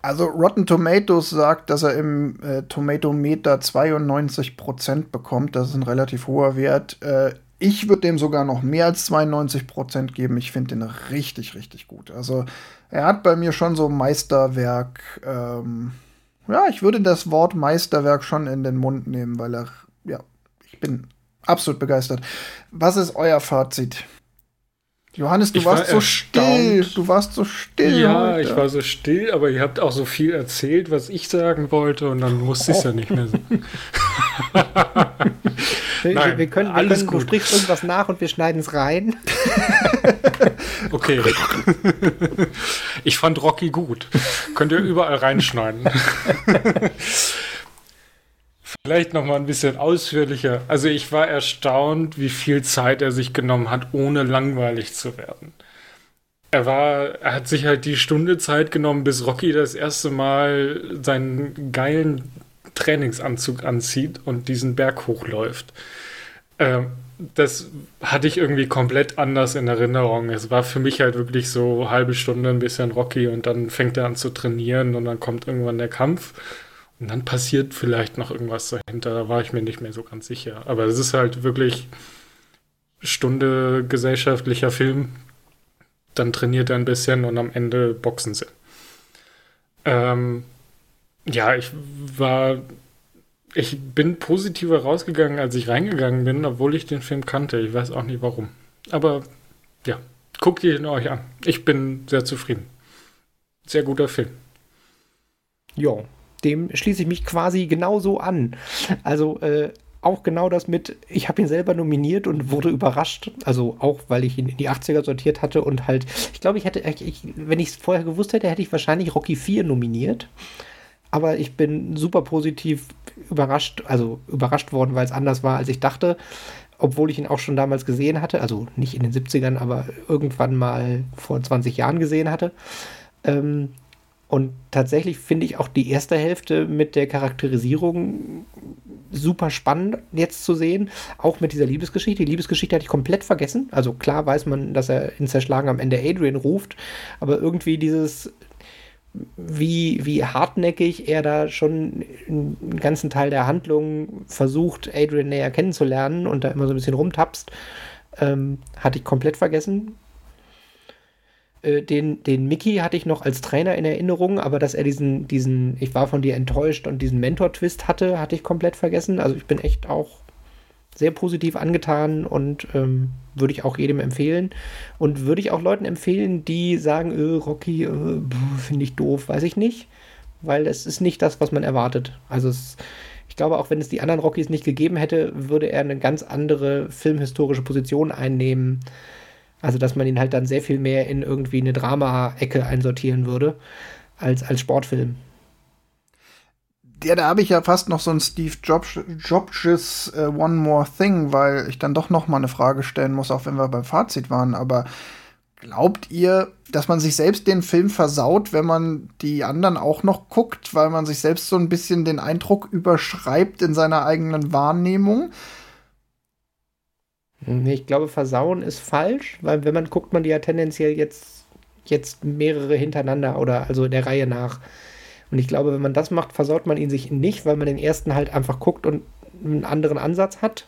Also Rotten Tomatoes sagt, dass er im äh, Tomatometer 92% bekommt. Das ist ein relativ hoher Wert. Äh, ich würde dem sogar noch mehr als 92% geben. Ich finde den richtig, richtig gut. Also er hat bei mir schon so Meisterwerk. Ähm, ja, ich würde das Wort Meisterwerk schon in den Mund nehmen, weil er, ja, ich bin absolut begeistert. Was ist euer Fazit? Johannes, du ich warst war so still. Du warst so still. Ja, heute. ich war so still, aber ihr habt auch so viel erzählt, was ich sagen wollte, und dann musste ich es ja nicht mehr sagen. Nein, wir können, wir alles können, gut. du sprichst irgendwas nach und wir schneiden es rein. okay. Ich fand Rocky gut. Könnt ihr überall reinschneiden. Vielleicht noch mal ein bisschen ausführlicher. Also ich war erstaunt, wie viel Zeit er sich genommen hat, ohne langweilig zu werden. Er war, er hat sich halt die Stunde Zeit genommen, bis Rocky das erste Mal seinen geilen Trainingsanzug anzieht und diesen Berg hochläuft. Ähm, das hatte ich irgendwie komplett anders in Erinnerung. Es war für mich halt wirklich so halbe Stunde ein bisschen Rocky und dann fängt er an zu trainieren und dann kommt irgendwann der Kampf. Und dann passiert vielleicht noch irgendwas dahinter, da war ich mir nicht mehr so ganz sicher. Aber es ist halt wirklich Stunde gesellschaftlicher Film, dann trainiert er ein bisschen und am Ende boxen sie. Ähm, ja, ich war. Ich bin positiver rausgegangen, als ich reingegangen bin, obwohl ich den Film kannte. Ich weiß auch nicht warum. Aber ja, guckt ihn euch an. Ich bin sehr zufrieden. Sehr guter Film. Ja, dem schließe ich mich quasi genauso an. Also äh, auch genau das mit, ich habe ihn selber nominiert und wurde überrascht. Also auch, weil ich ihn in die 80er sortiert hatte und halt, ich glaube, ich hätte, ich, wenn ich es vorher gewusst hätte, hätte ich wahrscheinlich Rocky 4 nominiert. Aber ich bin super positiv überrascht, also überrascht worden, weil es anders war, als ich dachte. Obwohl ich ihn auch schon damals gesehen hatte, also nicht in den 70ern, aber irgendwann mal vor 20 Jahren gesehen hatte. Ähm, und tatsächlich finde ich auch die erste Hälfte mit der Charakterisierung super spannend jetzt zu sehen. Auch mit dieser Liebesgeschichte. Die Liebesgeschichte hatte ich komplett vergessen. Also klar weiß man, dass er in Zerschlagen am Ende Adrian ruft, aber irgendwie dieses, wie, wie hartnäckig er da schon einen ganzen Teil der Handlung versucht, Adrian näher kennenzulernen und da immer so ein bisschen rumtapst, ähm, hatte ich komplett vergessen. Äh, den, den Mickey hatte ich noch als Trainer in Erinnerung, aber dass er diesen, diesen, ich war von dir enttäuscht und diesen Mentor-Twist hatte, hatte ich komplett vergessen. Also ich bin echt auch sehr positiv angetan und ähm, würde ich auch jedem empfehlen. Und würde ich auch Leuten empfehlen, die sagen, äh, Rocky, äh, finde ich doof, weiß ich nicht. Weil es ist nicht das, was man erwartet. Also es, ich glaube, auch wenn es die anderen Rockies nicht gegeben hätte, würde er eine ganz andere filmhistorische Position einnehmen also, dass man ihn halt dann sehr viel mehr in irgendwie eine Drama-Ecke einsortieren würde, als als Sportfilm. Ja, da habe ich ja fast noch so ein Steve Jobs, Jobs uh, One More Thing, weil ich dann doch noch mal eine Frage stellen muss, auch wenn wir beim Fazit waren. Aber glaubt ihr, dass man sich selbst den Film versaut, wenn man die anderen auch noch guckt, weil man sich selbst so ein bisschen den Eindruck überschreibt in seiner eigenen Wahrnehmung? Ich glaube, versauen ist falsch, weil wenn man guckt, man die ja tendenziell jetzt, jetzt mehrere hintereinander oder also der Reihe nach. Und ich glaube, wenn man das macht, versaut man ihn sich nicht, weil man den ersten halt einfach guckt und einen anderen Ansatz hat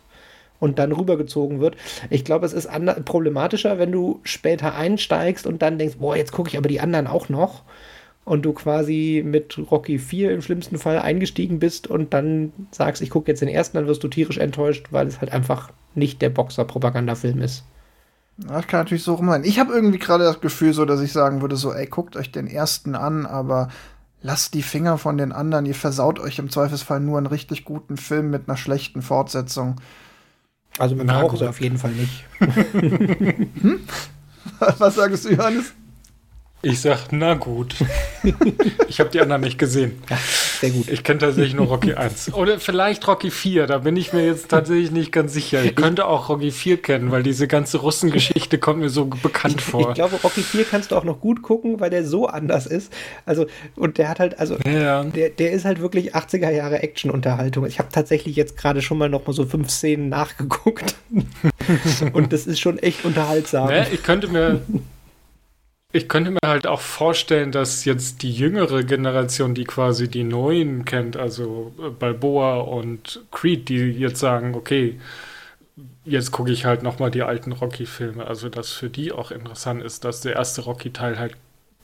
und dann rübergezogen wird. Ich glaube, es ist problematischer, wenn du später einsteigst und dann denkst, boah, jetzt gucke ich aber die anderen auch noch. Und du quasi mit Rocky 4 im schlimmsten Fall eingestiegen bist und dann sagst, ich gucke jetzt den ersten, dann wirst du tierisch enttäuscht, weil es halt einfach nicht der Boxer-Propagandafilm ist. Das kann natürlich so rum sein. Ich habe irgendwie gerade das Gefühl, so dass ich sagen würde, so, ey, guckt euch den ersten an, aber lasst die Finger von den anderen. Ihr versaut euch im Zweifelsfall nur einen richtig guten Film mit einer schlechten Fortsetzung. Also mit Rauch auf jeden Fall nicht. hm? Was sagst du, Johannes? Ich sag, na gut. ich habe die anderen nicht gesehen. Ja, sehr gut. Ich kenne tatsächlich nur Rocky 1. Oder vielleicht Rocky 4, da bin ich mir jetzt tatsächlich nicht ganz sicher. Ich könnte auch Rocky 4 kennen, weil diese ganze Russengeschichte kommt mir so bekannt vor. Ich glaube, Rocky 4 kannst du auch noch gut gucken, weil der so anders ist. Also, und der hat halt, also, ja. der, der ist halt wirklich 80er Jahre Action-Unterhaltung. Ich habe tatsächlich jetzt gerade schon mal noch mal so fünf Szenen nachgeguckt. und das ist schon echt unterhaltsam. Ja, ich könnte mir ich könnte mir halt auch vorstellen, dass jetzt die jüngere Generation, die quasi die neuen kennt, also äh, Balboa und Creed, die jetzt sagen, okay, jetzt gucke ich halt nochmal die alten Rocky-Filme. Also, dass für die auch interessant ist, dass der erste Rocky-Teil halt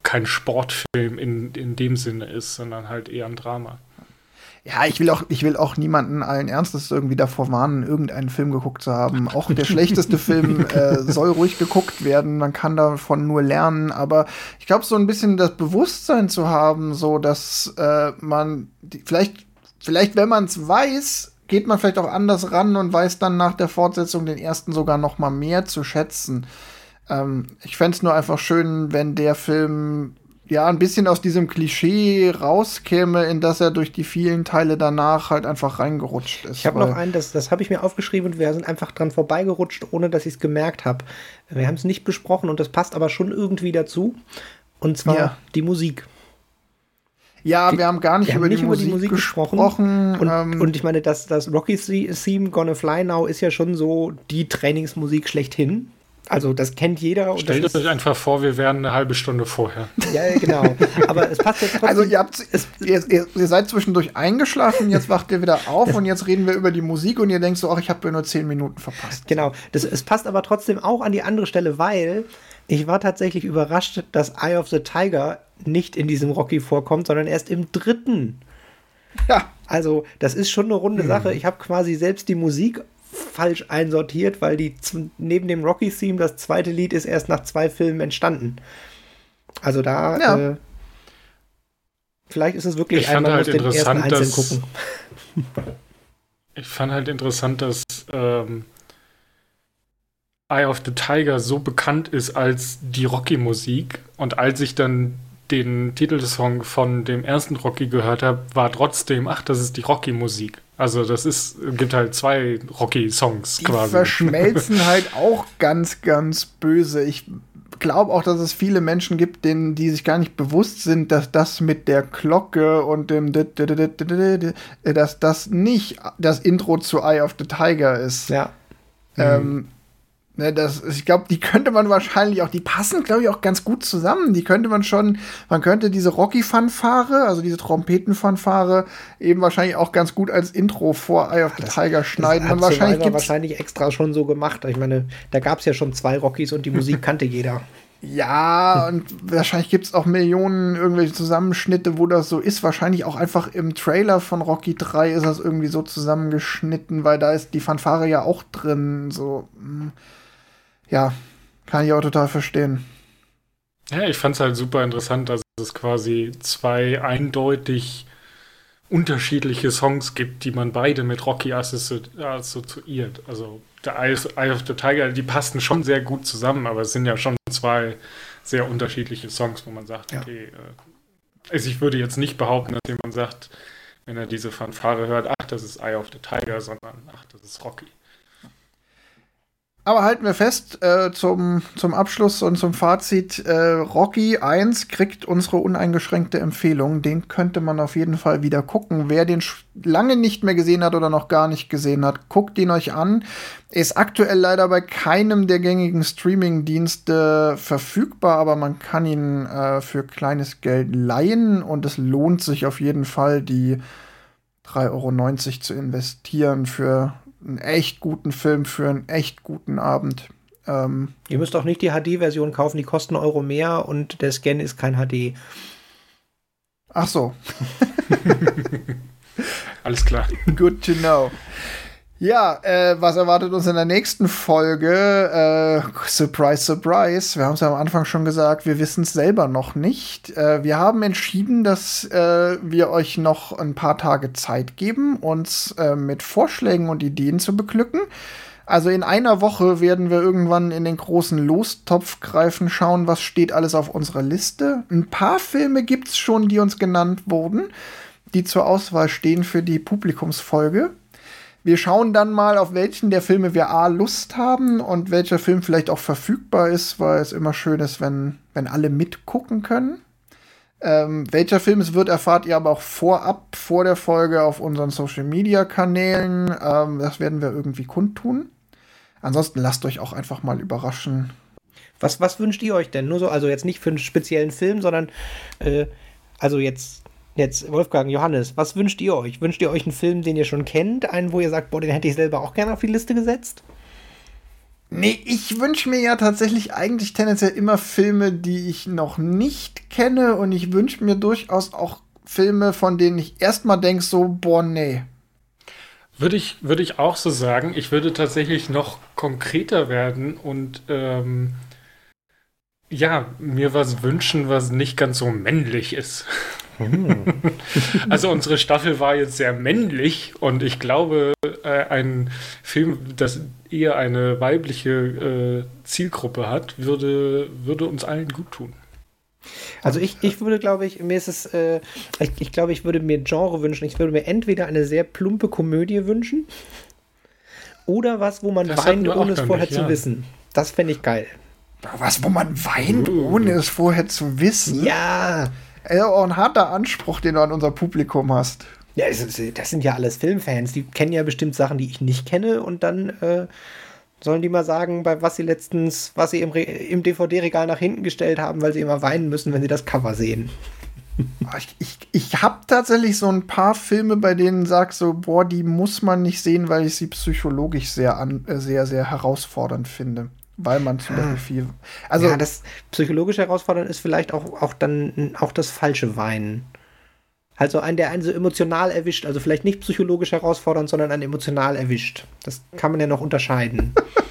kein Sportfilm in, in dem Sinne ist, sondern halt eher ein Drama. Ja, ich will auch, ich will auch niemanden allen Ernstes irgendwie davor warnen, irgendeinen Film geguckt zu haben. Auch der schlechteste Film äh, soll ruhig geguckt werden. Man kann davon nur lernen. Aber ich glaube, so ein bisschen das Bewusstsein zu haben, so dass äh, man die, vielleicht, vielleicht, wenn man es weiß, geht man vielleicht auch anders ran und weiß dann nach der Fortsetzung den ersten sogar noch mal mehr zu schätzen. Ähm, ich fände es nur einfach schön, wenn der Film ja ein bisschen aus diesem Klischee rauskäme, in das er durch die vielen Teile danach halt einfach reingerutscht ist. Ich habe noch einen, das, das habe ich mir aufgeschrieben und wir sind einfach dran vorbeigerutscht, ohne dass ich es gemerkt habe. Wir haben es nicht besprochen und das passt aber schon irgendwie dazu. Und zwar ja. die Musik. Ja, die, wir haben gar nicht über, nicht die, über Musik die, Musik gesprochen. gesprochen und, ähm, und, ich meine, das, das Rocky Theme Gonna Fly Now ist ja schon so die Trainingsmusik schlechthin. Also das kennt jeder. Stellt euch einfach vor, wir wären eine halbe Stunde vorher. ja, genau. Aber es passt jetzt trotzdem. Also ihr, habt, es, ihr, ihr, ihr, seid zwischendurch eingeschlafen, jetzt wacht ihr wieder auf und jetzt reden wir über die Musik und ihr denkt so, ach, ich habe nur zehn Minuten verpasst. Genau. Das, es passt aber trotzdem auch an die andere Stelle, weil ich war tatsächlich überrascht, dass Eye of the Tiger nicht in diesem Rocky vorkommt, sondern erst im dritten. Ja. Also, das ist schon eine runde hm. Sache. Ich habe quasi selbst die Musik falsch einsortiert, weil die neben dem Rocky-Theme das zweite Lied ist erst nach zwei Filmen entstanden. Also da ja. äh, vielleicht ist es wirklich ich einmal halt den ersten einzeln gucken. Ich fand halt interessant, dass ähm, Eye of the Tiger so bekannt ist als die Rocky-Musik und als ich dann den Titelsong von dem ersten Rocky gehört habe, war trotzdem, ach, das ist die Rocky-Musik. Also das ist, gibt halt zwei Rocky-Songs quasi. Die verschmelzen halt auch ganz, ganz böse. Ich glaube auch, dass es viele Menschen gibt, denen, die sich gar nicht bewusst sind, dass das mit der Glocke und dem dass das nicht das Intro zu Eye of the Tiger ist. Ja. Ähm, mhm. Ne, das, ich glaube, die könnte man wahrscheinlich auch, die passen, glaube ich, auch ganz gut zusammen. Die könnte man schon, man könnte diese Rocky-Fanfare, also diese Trompeten-Fanfare, eben wahrscheinlich auch ganz gut als Intro vor Eye of the Tiger schneiden. Das hat wahrscheinlich, wahrscheinlich extra schon so gemacht. Ich meine, da gab es ja schon zwei Rockies und die Musik kannte jeder. Ja, und wahrscheinlich gibt es auch Millionen irgendwelche Zusammenschnitte, wo das so ist. Wahrscheinlich auch einfach im Trailer von Rocky 3 ist das irgendwie so zusammengeschnitten, weil da ist die Fanfare ja auch drin. So. Ja, kann ich auch total verstehen. Ja, ich fand es halt super interessant, dass es quasi zwei eindeutig unterschiedliche Songs gibt, die man beide mit Rocky assoziiert. Also der Eye of the Tiger, die passen schon sehr gut zusammen, aber es sind ja schon zwei sehr unterschiedliche Songs, wo man sagt, ja. okay, äh, also ich würde jetzt nicht behaupten, dass jemand sagt, wenn er diese Fanfare hört, ach, das ist Eye of the Tiger, sondern ach, das ist Rocky. Aber halten wir fest, äh, zum, zum Abschluss und zum Fazit, äh, Rocky 1 kriegt unsere uneingeschränkte Empfehlung. Den könnte man auf jeden Fall wieder gucken. Wer den lange nicht mehr gesehen hat oder noch gar nicht gesehen hat, guckt ihn euch an. Ist aktuell leider bei keinem der gängigen Streaming-Dienste verfügbar, aber man kann ihn äh, für kleines Geld leihen und es lohnt sich auf jeden Fall, die 3,90 Euro zu investieren für einen echt guten Film für einen echt guten Abend. Ähm, Ihr müsst auch nicht die HD-Version kaufen, die kosten Euro mehr und der Scan ist kein HD. Ach so. Alles klar. Good to know. Ja, äh, was erwartet uns in der nächsten Folge? Äh, surprise, surprise. Wir haben es ja am Anfang schon gesagt, wir wissen es selber noch nicht. Äh, wir haben entschieden, dass äh, wir euch noch ein paar Tage Zeit geben, uns äh, mit Vorschlägen und Ideen zu beglücken. Also in einer Woche werden wir irgendwann in den großen Lostopf greifen, schauen, was steht alles auf unserer Liste. Ein paar Filme gibt's schon, die uns genannt wurden, die zur Auswahl stehen für die Publikumsfolge. Wir schauen dann mal, auf welchen der Filme wir A Lust haben und welcher Film vielleicht auch verfügbar ist, weil es immer schön ist, wenn, wenn alle mitgucken können. Ähm, welcher Film es wird, erfahrt ihr aber auch vorab, vor der Folge auf unseren Social Media Kanälen. Ähm, das werden wir irgendwie kundtun. Ansonsten lasst euch auch einfach mal überraschen. Was, was wünscht ihr euch denn? Nur so, also jetzt nicht für einen speziellen Film, sondern äh, also jetzt Jetzt, Wolfgang, Johannes, was wünscht ihr euch? Wünscht ihr euch einen Film, den ihr schon kennt? Einen, wo ihr sagt, boah, den hätte ich selber auch gerne auf die Liste gesetzt? Nee, ich wünsche mir ja tatsächlich eigentlich tendenziell immer Filme, die ich noch nicht kenne. Und ich wünsche mir durchaus auch Filme, von denen ich erstmal denke, so, boah, nee. Würde ich, würde ich auch so sagen. Ich würde tatsächlich noch konkreter werden und ähm, ja, mir was wünschen, was nicht ganz so männlich ist. also unsere Staffel war jetzt sehr männlich und ich glaube, äh, ein Film, das eher eine weibliche äh, Zielgruppe hat, würde, würde uns allen gut tun. Also ich, ich würde, glaube ich, mir ist es, äh, ich, ich glaube, ich würde mir Genre wünschen. Ich würde mir entweder eine sehr plumpe Komödie wünschen oder was, wo man das weint, ohne es vorher nicht, zu ja. wissen. Das fände ich geil. Was, wo man weint, uh. ohne es vorher zu wissen? Ja. Ja, auch ein harter Anspruch, den du an unser Publikum hast. Ja, das sind ja alles Filmfans. Die kennen ja bestimmt Sachen, die ich nicht kenne. Und dann, äh, Sollen die mal sagen, bei was sie letztens, was sie im, im DVD-Regal nach hinten gestellt haben, weil sie immer weinen müssen, wenn sie das Cover sehen. Ah, ich, ich, ich habe tatsächlich so ein paar Filme, bei denen sag so, boah, die muss man nicht sehen, weil ich sie psychologisch sehr, an, äh, sehr, sehr herausfordernd finde. Weil man zum Beispiel viel. Also, ja, das psychologisch herausfordernd ist vielleicht auch, auch dann auch das falsche Weinen. Also ein, der einen so emotional erwischt, also vielleicht nicht psychologisch herausfordernd, sondern einen emotional erwischt. Das kann man ja noch unterscheiden.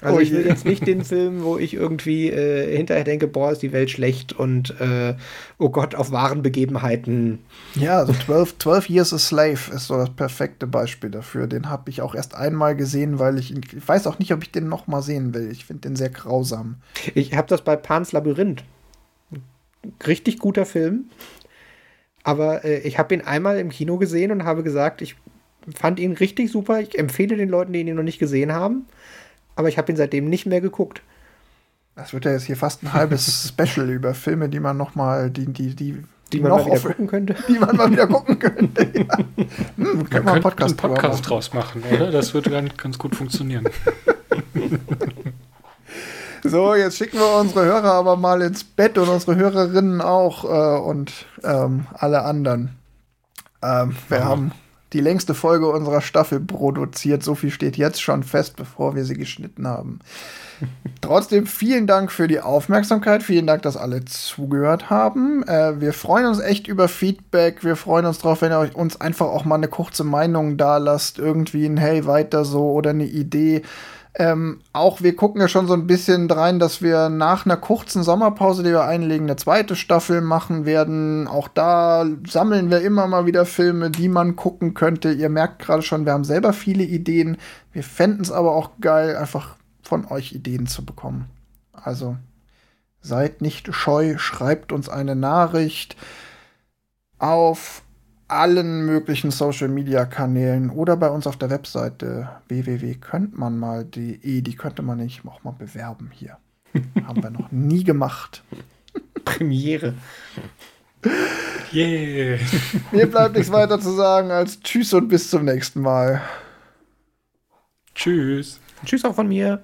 Also oh ich will jetzt nicht den Film, wo ich irgendwie äh, hinterher denke, boah, ist die Welt schlecht und äh, oh Gott, auf wahren Begebenheiten. Ja, also 12, 12 Years a Slave ist so das perfekte Beispiel dafür. Den habe ich auch erst einmal gesehen, weil ich, ich weiß auch nicht, ob ich den noch mal sehen will. Ich finde den sehr grausam. Ich habe das bei Pans Labyrinth. Richtig guter Film. Aber äh, ich habe ihn einmal im Kino gesehen und habe gesagt, ich fand ihn richtig super. Ich empfehle den Leuten, die ihn noch nicht gesehen haben aber ich habe ihn seitdem nicht mehr geguckt. Das wird ja jetzt hier fast ein halbes Special über Filme, die man noch mal, die, die, die, die man noch mal wieder auf, gucken könnte. Die man mal wieder gucken könnte. Ja. Hm, können wir einen Podcast, einen Podcast draus machen, oder? Das würde ganz, ganz gut funktionieren. So, jetzt schicken wir unsere Hörer aber mal ins Bett und unsere Hörerinnen auch äh, und ähm, alle anderen. Ähm, wir Aha. haben die längste Folge unserer Staffel produziert. So viel steht jetzt schon fest, bevor wir sie geschnitten haben. Trotzdem vielen Dank für die Aufmerksamkeit. Vielen Dank, dass alle zugehört haben. Äh, wir freuen uns echt über Feedback. Wir freuen uns drauf, wenn ihr euch uns einfach auch mal eine kurze Meinung da lasst. Irgendwie ein Hey, weiter so oder eine Idee. Ähm, auch wir gucken ja schon so ein bisschen rein, dass wir nach einer kurzen Sommerpause, die wir einlegen, eine zweite Staffel machen werden. Auch da sammeln wir immer mal wieder Filme, die man gucken könnte. Ihr merkt gerade schon, wir haben selber viele Ideen. Wir fänden es aber auch geil, einfach von euch Ideen zu bekommen. Also seid nicht scheu, schreibt uns eine Nachricht auf allen möglichen Social Media Kanälen oder bei uns auf der Webseite www.könntmanmal.de. Die könnte man nicht auch mal bewerben hier. Haben wir noch nie gemacht. Premiere. Yeah. Mir bleibt nichts weiter zu sagen als Tschüss und bis zum nächsten Mal. Tschüss. Tschüss auch von mir.